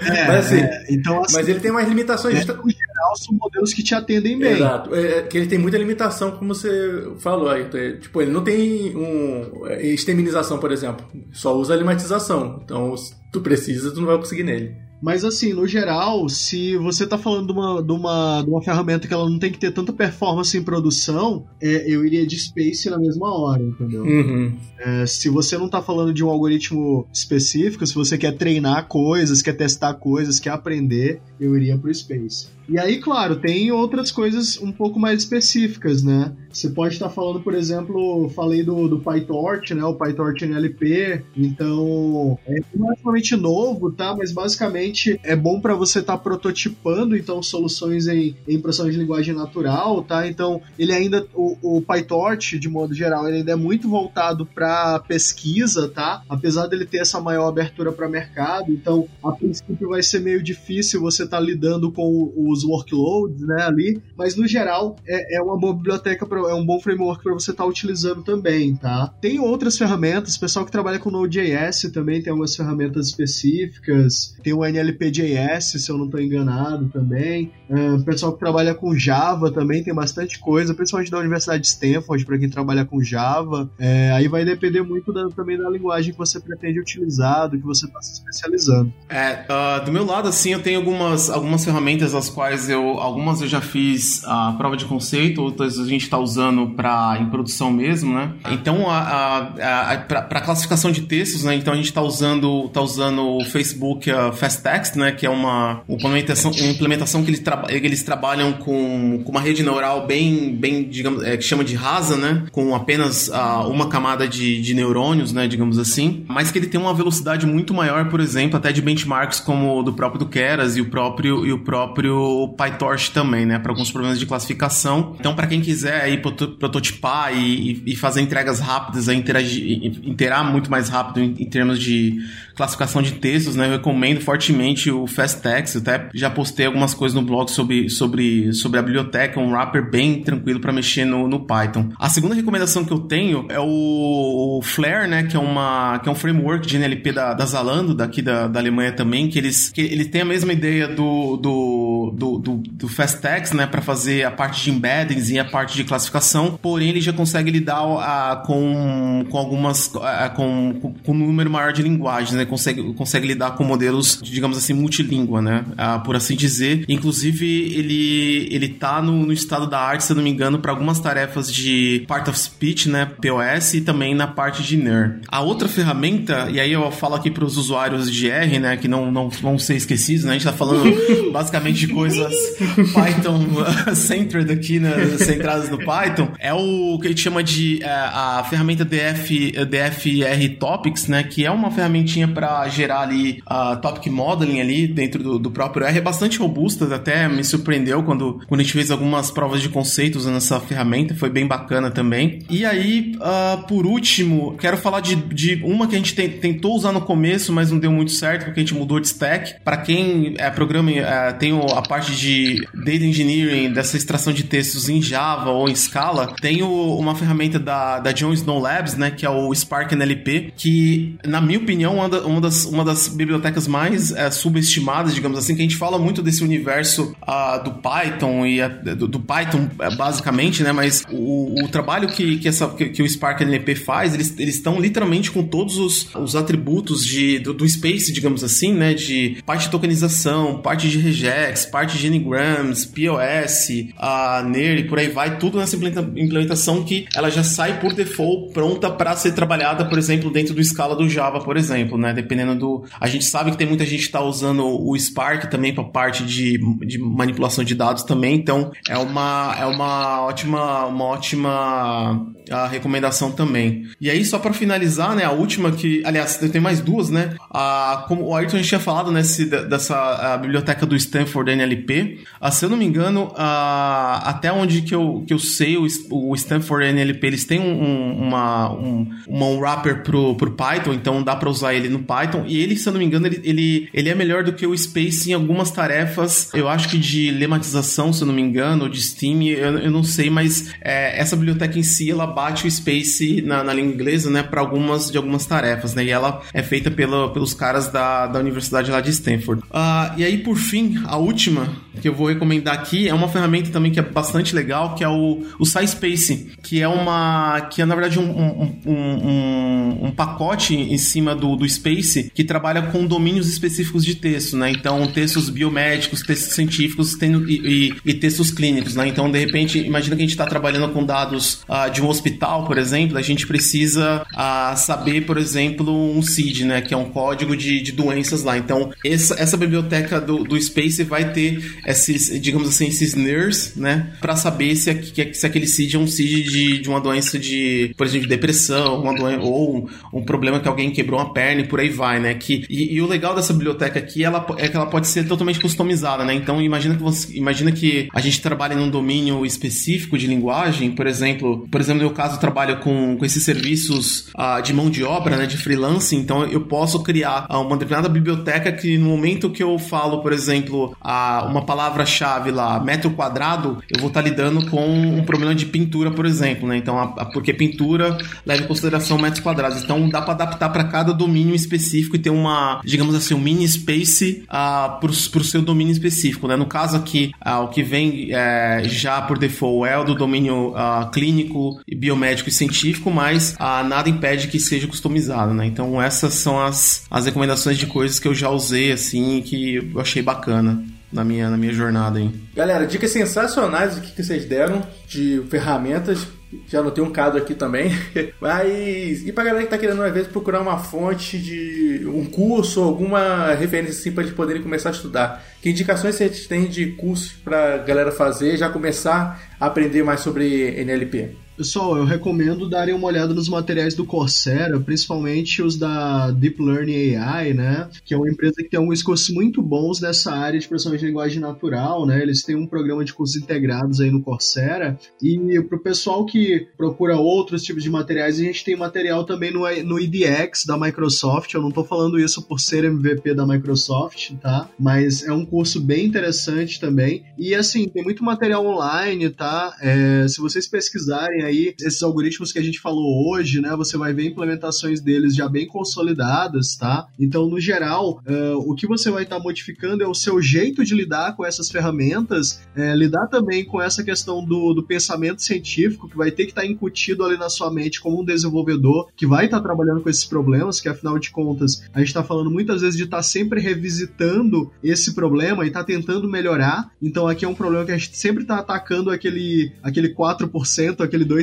É, mas, assim, é, então, assim, mas ele tem umas limitações. É, no geral, são modelos que te atendem bem. Exato. É, é que ele tem muita limitação, como você falou aí. Tipo, ele não tem um, é, exterminização, por exemplo. Só usa limatização. Então, se tu precisa, tu não vai conseguir nele. Mas assim, no geral, se você está falando de uma, de, uma, de uma ferramenta que ela não tem que ter tanta performance em produção, é, eu iria de Space na mesma hora, entendeu? Uhum. É, se você não está falando de um algoritmo específico, se você quer treinar coisas, quer testar coisas, quer aprender, eu iria para o Space. E aí, claro, tem outras coisas um pouco mais específicas, né? Você pode estar falando, por exemplo, falei do, do PyTorch, né? O PyTorch NLP. Então, é relativamente novo, tá? Mas basicamente é bom para você estar tá prototipando, então, soluções em, em processamento de linguagem natural, tá? Então, ele ainda, o, o PyTorch, de modo geral, ele ainda é muito voltado para pesquisa, tá? Apesar dele ter essa maior abertura para mercado. Então, a princípio vai ser meio difícil você estar tá lidando com os os workloads, né, ali, mas no geral é, é uma boa biblioteca, pra, é um bom framework para você estar tá utilizando também, tá? Tem outras ferramentas, pessoal que trabalha com Node.js também tem algumas ferramentas específicas, tem o NLP.js, se eu não estou enganado também, uh, pessoal que trabalha com Java também tem bastante coisa, principalmente da Universidade de Stanford, para quem trabalha com Java, é, aí vai depender muito da, também da linguagem que você pretende utilizar, do que você está se especializando. É, uh, do meu lado, assim, eu tenho algumas, algumas ferramentas as quais quais eu algumas eu já fiz a prova de conceito, outras a gente está usando para em produção mesmo, né? Então a, a, a para classificação de textos, né? Então a gente está usando tá usando o Facebook uh, Fast Text, né? Que é uma, implementação, uma implementação que eles, tra eles trabalham com, com uma rede neural bem bem digamos é, que chama de rasa, né? Com apenas uh, uma camada de, de neurônios, né? Digamos assim, mas que ele tem uma velocidade muito maior, por exemplo, até de benchmarks como o do próprio do Keras e o próprio e o próprio PyTorch também, né, para alguns problemas de classificação. Então, para quem quiser aí prototipar e, e, fazer entregas rápidas, interagir, interar muito mais rápido em, em, termos de classificação de textos, né, eu recomendo fortemente o FastText. Até já postei algumas coisas no blog sobre, sobre, sobre a biblioteca, um wrapper bem tranquilo para mexer no, no Python. A segunda recomendação que eu tenho é o, o Flare, né, que é uma que é um framework de NLP da, da Zalando, daqui da, da Alemanha também, que eles que ele tem a mesma ideia do, do, do do, do, do FastText, né, para fazer a parte de embeddings e a parte de classificação, porém ele já consegue lidar a, com, com algumas, a, com, com, com, um número maior de linguagens, né, consegue, consegue lidar com modelos, digamos assim, multilíngua, né, a, por assim dizer. Inclusive, ele, ele tá no, no estado da arte, se eu não me engano, para algumas tarefas de Part of Speech, né, POS, e também na parte de NER. A outra ferramenta, e aí eu falo aqui para os usuários de R, né, que não, não vão ser esquecidos, né, a gente tá falando *laughs* basicamente de coisas coisas *laughs* Python centered aqui, né, centradas no Python, é o que a gente chama de é, a ferramenta DF, DFR Topics, né, que é uma ferramentinha para gerar ali uh, topic modeling ali dentro do, do, próprio R, é bastante robusta, até me surpreendeu quando, quando a gente fez algumas provas de conceito usando essa ferramenta, foi bem bacana também. E aí, uh, por último, quero falar de, de uma que a gente tem, tentou usar no começo, mas não deu muito certo, porque a gente mudou de stack. Para quem é programa, é, tem a parte de data engineering, dessa extração de textos em Java ou em Scala, tem o, uma ferramenta da, da John Snow Labs, né, que é o Spark NLP, que, na minha opinião, uma, uma, das, uma das bibliotecas mais é, subestimadas, digamos assim, que a gente fala muito desse universo uh, do Python e a, do, do, Python, é, basicamente, né, mas o, o trabalho que, que, essa, que, que, o Spark NLP faz, eles estão literalmente com todos os, os atributos de, do, do Space, digamos assim, né, de parte de tokenização, parte de regex, parte de Ngrams, POS, a NER e por aí vai, tudo nessa implementação que ela já sai por default pronta para ser trabalhada, por exemplo, dentro do Scala do Java, por exemplo, né? Dependendo do. A gente sabe que tem muita gente que está usando o Spark também para parte de, de manipulação de dados também, então é uma, é uma ótima, uma ótima a recomendação também. E aí, só para finalizar, né, a última que, aliás, tem mais duas, né? A, como o Ayrton tinha falado nesse, dessa biblioteca do Stanford NLP, a, se eu não me engano, a, até onde que eu, que eu sei, o, o Stanford NLP, eles têm um, uma, um, uma, um wrapper pro, pro Python, então dá para usar ele no Python, e ele, se eu não me engano, ele, ele, ele é melhor do que o Space em algumas tarefas, eu acho que de lematização, se eu não me engano, ou de Steam, eu, eu não sei, mas é, essa biblioteca em si, ela bate o Space na, na língua inglesa, né, para algumas de algumas tarefas, né? E ela é feita pelo, pelos caras da, da universidade lá de Stanford. Uh, e aí, por fim, a última Uh, que eu vou recomendar aqui é uma ferramenta também que é bastante legal, que é o, o SciSpace, que é uma que é na verdade um, um, um, um pacote em cima do, do Space que trabalha com domínios específicos de texto, né? Então, textos biomédicos, textos científicos e, e, e textos clínicos, né? Então, de repente, imagina que a gente está trabalhando com dados uh, de um hospital, por exemplo, a gente precisa uh, saber, por exemplo, um CID, né? Que é um código de, de doenças lá. Então, essa, essa biblioteca do, do Space vai ter esses, digamos assim, esses NERs, né? Para saber se, se aquele CID é um CID de, de uma doença de, por exemplo, de depressão, uma doença, ou um, um, problema que alguém quebrou uma perna e por aí vai, né? Que, e, e, o legal dessa biblioteca aqui ela, é que ela pode ser totalmente customizada, né? Então, imagina que você, imagina que a gente trabalha num domínio específico de linguagem, por exemplo, por exemplo, no meu caso, eu trabalho com, com esses serviços uh, de mão de obra, né? De freelance, então eu posso criar uh, uma determinada biblioteca que no momento que eu falo, por exemplo, uh, uma palavra-chave lá, metro quadrado, eu vou estar tá lidando com um problema de pintura, por exemplo, né? Então, a, a, porque pintura leva em consideração metros quadrados. Então, dá para adaptar para cada domínio específico e ter uma, digamos assim, um mini space uh, para o seu domínio específico, né? No caso aqui, uh, o que vem é, já por default é o do domínio uh, clínico, biomédico e científico, mas uh, nada impede que seja customizado, né? Então, essas são as, as recomendações de coisas que eu já usei, assim, que eu achei bacana na minha, na minha jornada aí. Galera, dicas sensacionais aqui que vocês deram de ferramentas. Já anotei um caso aqui também. *laughs* Mas. E pra galera que tá querendo, às vezes, procurar uma fonte de um curso, alguma referência assim pra eles poderem começar a estudar. Que indicações vocês têm de cursos pra galera fazer já começar a aprender mais sobre NLP? Pessoal, eu recomendo darem uma olhada nos materiais do Coursera, principalmente os da Deep Learning AI, né? Que é uma empresa que tem alguns cursos muito bons nessa área de processamento de linguagem natural, né? Eles têm um programa de cursos integrados aí no Coursera. E para o pessoal que procura outros tipos de materiais, a gente tem material também no, no IDX da Microsoft. Eu não estou falando isso por ser MVP da Microsoft, tá? Mas é um curso bem interessante também. E assim, tem muito material online, tá? É, se vocês pesquisarem aí esses algoritmos que a gente falou hoje, né? Você vai ver implementações deles já bem consolidadas, tá? Então, no geral, uh, o que você vai estar tá modificando é o seu jeito de lidar com essas ferramentas, é, lidar também com essa questão do, do pensamento científico que vai ter que estar tá incutido ali na sua mente como um desenvolvedor que vai estar tá trabalhando com esses problemas, que afinal de contas a gente está falando muitas vezes de estar tá sempre revisitando esse problema e está tentando melhorar. Então aqui é um problema que a gente sempre está atacando aquele, aquele 4%, aquele 2%,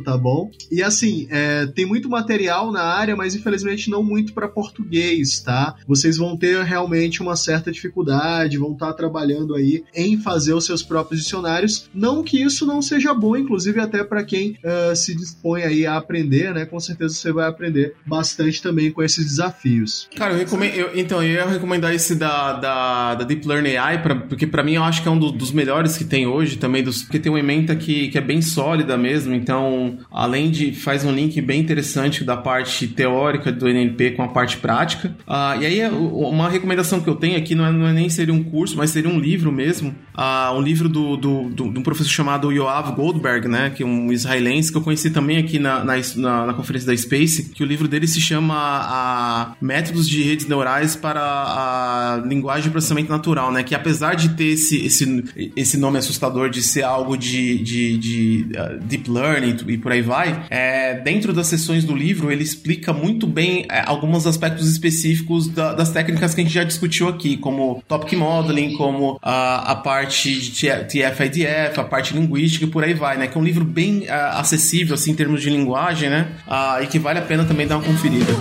tá bom? E assim, é, tem muito material na área, mas infelizmente não muito para português, tá? Vocês vão ter realmente uma certa dificuldade, vão estar tá trabalhando aí em fazer os seus próprios dicionários. Não que isso não seja bom, inclusive até para quem uh, se dispõe aí a aprender, né? Com certeza você vai aprender bastante também com esses desafios. Cara, eu recomendo, eu, então, eu ia recomendar esse da, da, da Deep Learning AI, pra, porque para mim eu acho que é um do, dos melhores que tem hoje também, dos, porque tem uma ementa que, que é bem sólida mesmo, então, além de, faz um link bem interessante da parte teórica do NLP com a parte prática. Uh, e aí, uma recomendação que eu tenho aqui não é, não é nem seria um curso, mas seria um livro mesmo, uh, um livro do, do, do, de um professor chamado Yoav Goldberg, né, que é um israelense que eu conheci também aqui na, na, na, na conferência da Space, que o livro dele se chama a Métodos de Redes Neurais para a Linguagem de Processamento Natural, né, que apesar de ter esse, esse, esse nome assustador de ser algo de, de, de uh, deep learning e por aí vai, é, dentro das sessões do livro ele explica muito bem é, alguns aspectos específicos da, das técnicas que a gente já discutiu aqui, como topic modeling, como a, a parte de TF-IDF, a parte linguística e por aí vai, né? Que é um livro bem uh, acessível, assim, em termos de linguagem, né? Uh, e que vale a pena também dar uma conferida.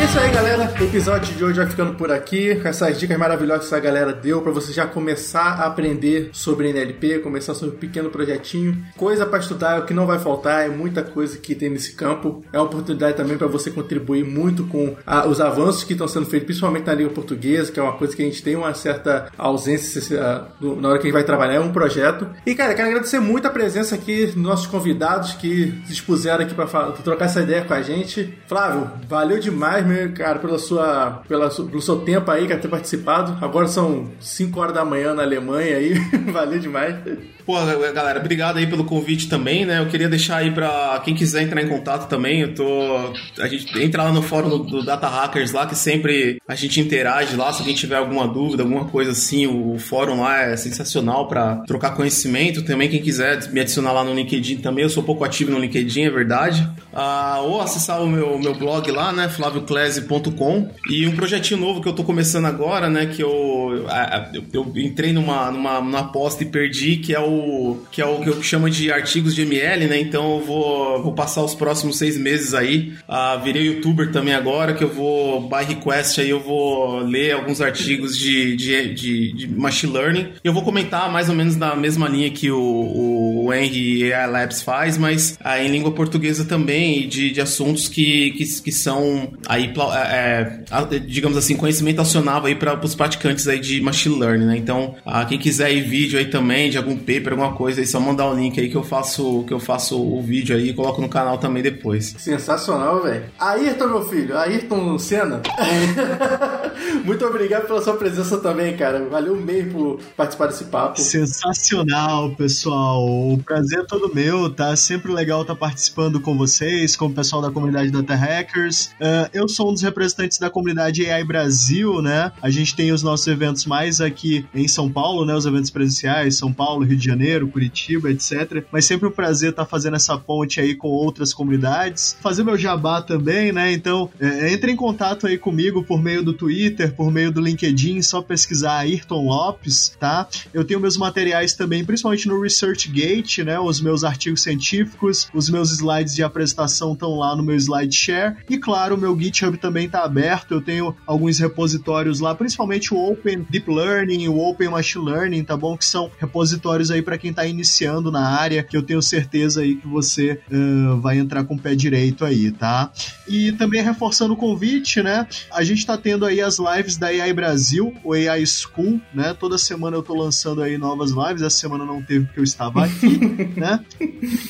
É isso aí, galera. O episódio de hoje vai ficando por aqui, com essas dicas maravilhosas que essa galera deu para você já começar a aprender sobre NLP, começar sobre um pequeno projetinho. Coisa para estudar, o que não vai faltar, é muita coisa que tem nesse campo. É uma oportunidade também para você contribuir muito com a, os avanços que estão sendo feitos, principalmente na língua portuguesa, que é uma coisa que a gente tem uma certa ausência na hora que a gente vai trabalhar, é um projeto. E, cara, quero agradecer muito a presença aqui dos nossos convidados que se expuseram aqui para trocar essa ideia com a gente. Flávio, valeu demais cara, pela sua, pela, pelo seu tempo aí, cara, ter participado. Agora são 5 horas da manhã na Alemanha aí, *laughs* valeu demais. Pô, galera, obrigado aí pelo convite também, né? Eu queria deixar aí pra quem quiser entrar em contato também. Eu tô. A gente entra lá no fórum do, do Data Hackers lá, que sempre a gente interage lá. Se alguém tiver alguma dúvida, alguma coisa assim, o, fórum lá é sensacional para trocar conhecimento. Também, quem quiser me adicionar lá no LinkedIn também, eu sou pouco ativo no LinkedIn, é verdade. Ah, ou acessar o meu, meu blog lá, né? flavioclese.com. E um projetinho novo que eu tô começando agora, né? Que eu, eu, eu entrei numa, numa, numa aposta e perdi, que é o que é o que eu chamo de artigos de ML, né? Então eu vou, vou passar os próximos seis meses aí. Uh, virei youtuber também agora, que eu vou, by request, aí eu vou ler alguns artigos de, de, de, de machine learning. Eu vou comentar mais ou menos na mesma linha que o, o, o Henry Labs faz, mas uh, em língua portuguesa também, de, de assuntos que, que, que são aí, é, é, digamos assim, conhecimento acionável aí para os praticantes aí de machine learning, né? Então, uh, quem quiser aí vídeo aí também de algum paper paper, alguma coisa, aí só mandar o link aí que eu faço, que eu faço o vídeo aí e coloco no canal também depois. Sensacional, velho. Ayrton, meu filho, Ayrton Senna. *laughs* Muito obrigado pela sua presença também, cara. Valeu mesmo por participar desse papo. Sensacional, pessoal. O prazer é todo meu, tá? Sempre legal estar tá participando com vocês, com o pessoal da comunidade Data Hackers. Uh, eu sou um dos representantes da comunidade AI Brasil, né? A gente tem os nossos eventos mais aqui em São Paulo, né? Os eventos presenciais, São Paulo, Rio de Janeiro, Curitiba, etc. Mas sempre um prazer estar tá fazendo essa ponte aí com outras comunidades. Fazer meu jabá também, né? Então, é, entre em contato aí comigo por meio do Twitter, por meio do LinkedIn, só pesquisar Ayrton Lopes, tá? Eu tenho meus materiais também, principalmente no ResearchGate, né? Os meus artigos científicos, os meus slides de apresentação estão lá no meu SlideShare. E claro, o meu GitHub também está aberto. Eu tenho alguns repositórios lá, principalmente o Open Deep Learning, o Open Machine Learning, tá bom? Que são repositórios aí para quem está iniciando na área, que eu tenho certeza aí que você uh, vai entrar com o pé direito aí, tá? E também reforçando o convite, né? A gente está tendo aí as lives da AI Brasil, o AI School, né? Toda semana eu tô lançando aí novas lives, essa semana não teve porque eu estava aqui, *laughs* né?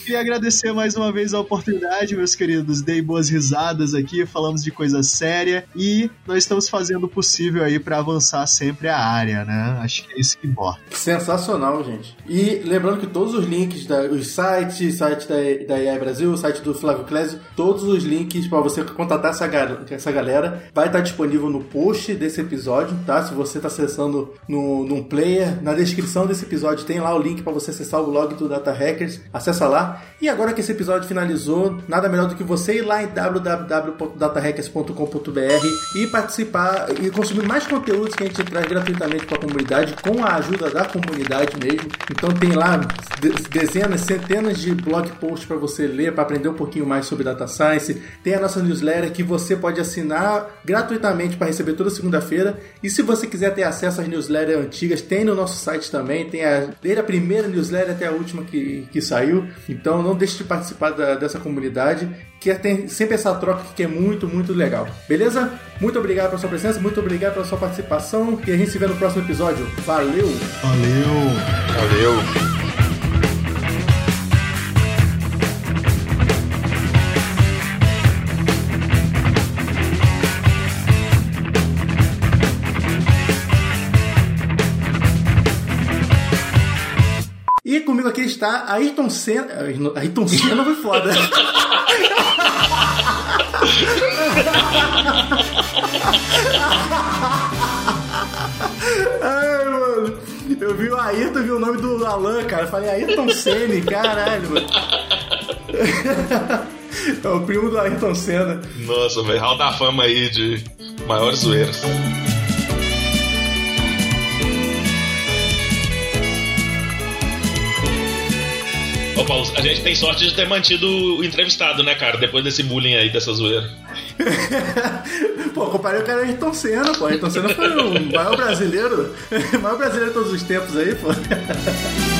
Queria agradecer mais uma vez a oportunidade, meus queridos. Dei boas risadas aqui, falamos de coisa séria e nós estamos fazendo o possível aí para avançar sempre a área, né? Acho que é isso que importa. Sensacional, gente. E lembrando que todos os links, da, os sites, site da, da AI Brasil, o site do Flávio Clésio, todos os links para você contatar essa, essa galera vai estar disponível no post desse episódio, tá? Se você está acessando no, num player, na descrição desse episódio tem lá o link para você acessar o blog do, Data Hackers. Acessa lá. E agora que esse episódio finalizou, nada melhor do que você ir lá em www.datahackers.com.br e participar e consumir mais conteúdos que a gente traz gratuitamente para a comunidade, com a ajuda da comunidade mesmo. Então tem lá dezenas, centenas de blog posts para você ler, para aprender um pouquinho mais sobre data science. Tem a nossa newsletter que você pode assinar gratuitamente para receber toda segunda-feira. E se você quiser ter acesso às newsletters antigas, tem no nosso site também. Tem a, desde a primeira newsletter até a última que, que saiu. Então não deixe de participar da, dessa comunidade, que tem sempre essa troca que é muito, muito legal. Beleza? Muito obrigado pela sua presença, muito obrigado pela sua participação. E a gente se vê no próximo episódio. Valeu! Valeu! Valeu! Comigo aqui está Ayrton Senna. Ayrton Senna foi foda. *laughs* Ai, mano. Eu vi o Ayrton, vi o nome do Alan, cara. Eu falei Ayrton Senna, caralho, mano. *laughs* É o primo do Ayrton Senna. Nossa, velho. Hall da fama aí de maiores zoeiras. Ô, Paulo, a gente tem sorte de ter mantido o entrevistado, né, cara? Depois desse bullying aí, dessa zoeira. *laughs* pô, comparei o cara Ayrton Senna, pô. Ayrton Senna foi o maior brasileiro, o *laughs* maior brasileiro de todos os tempos aí, pô. *laughs*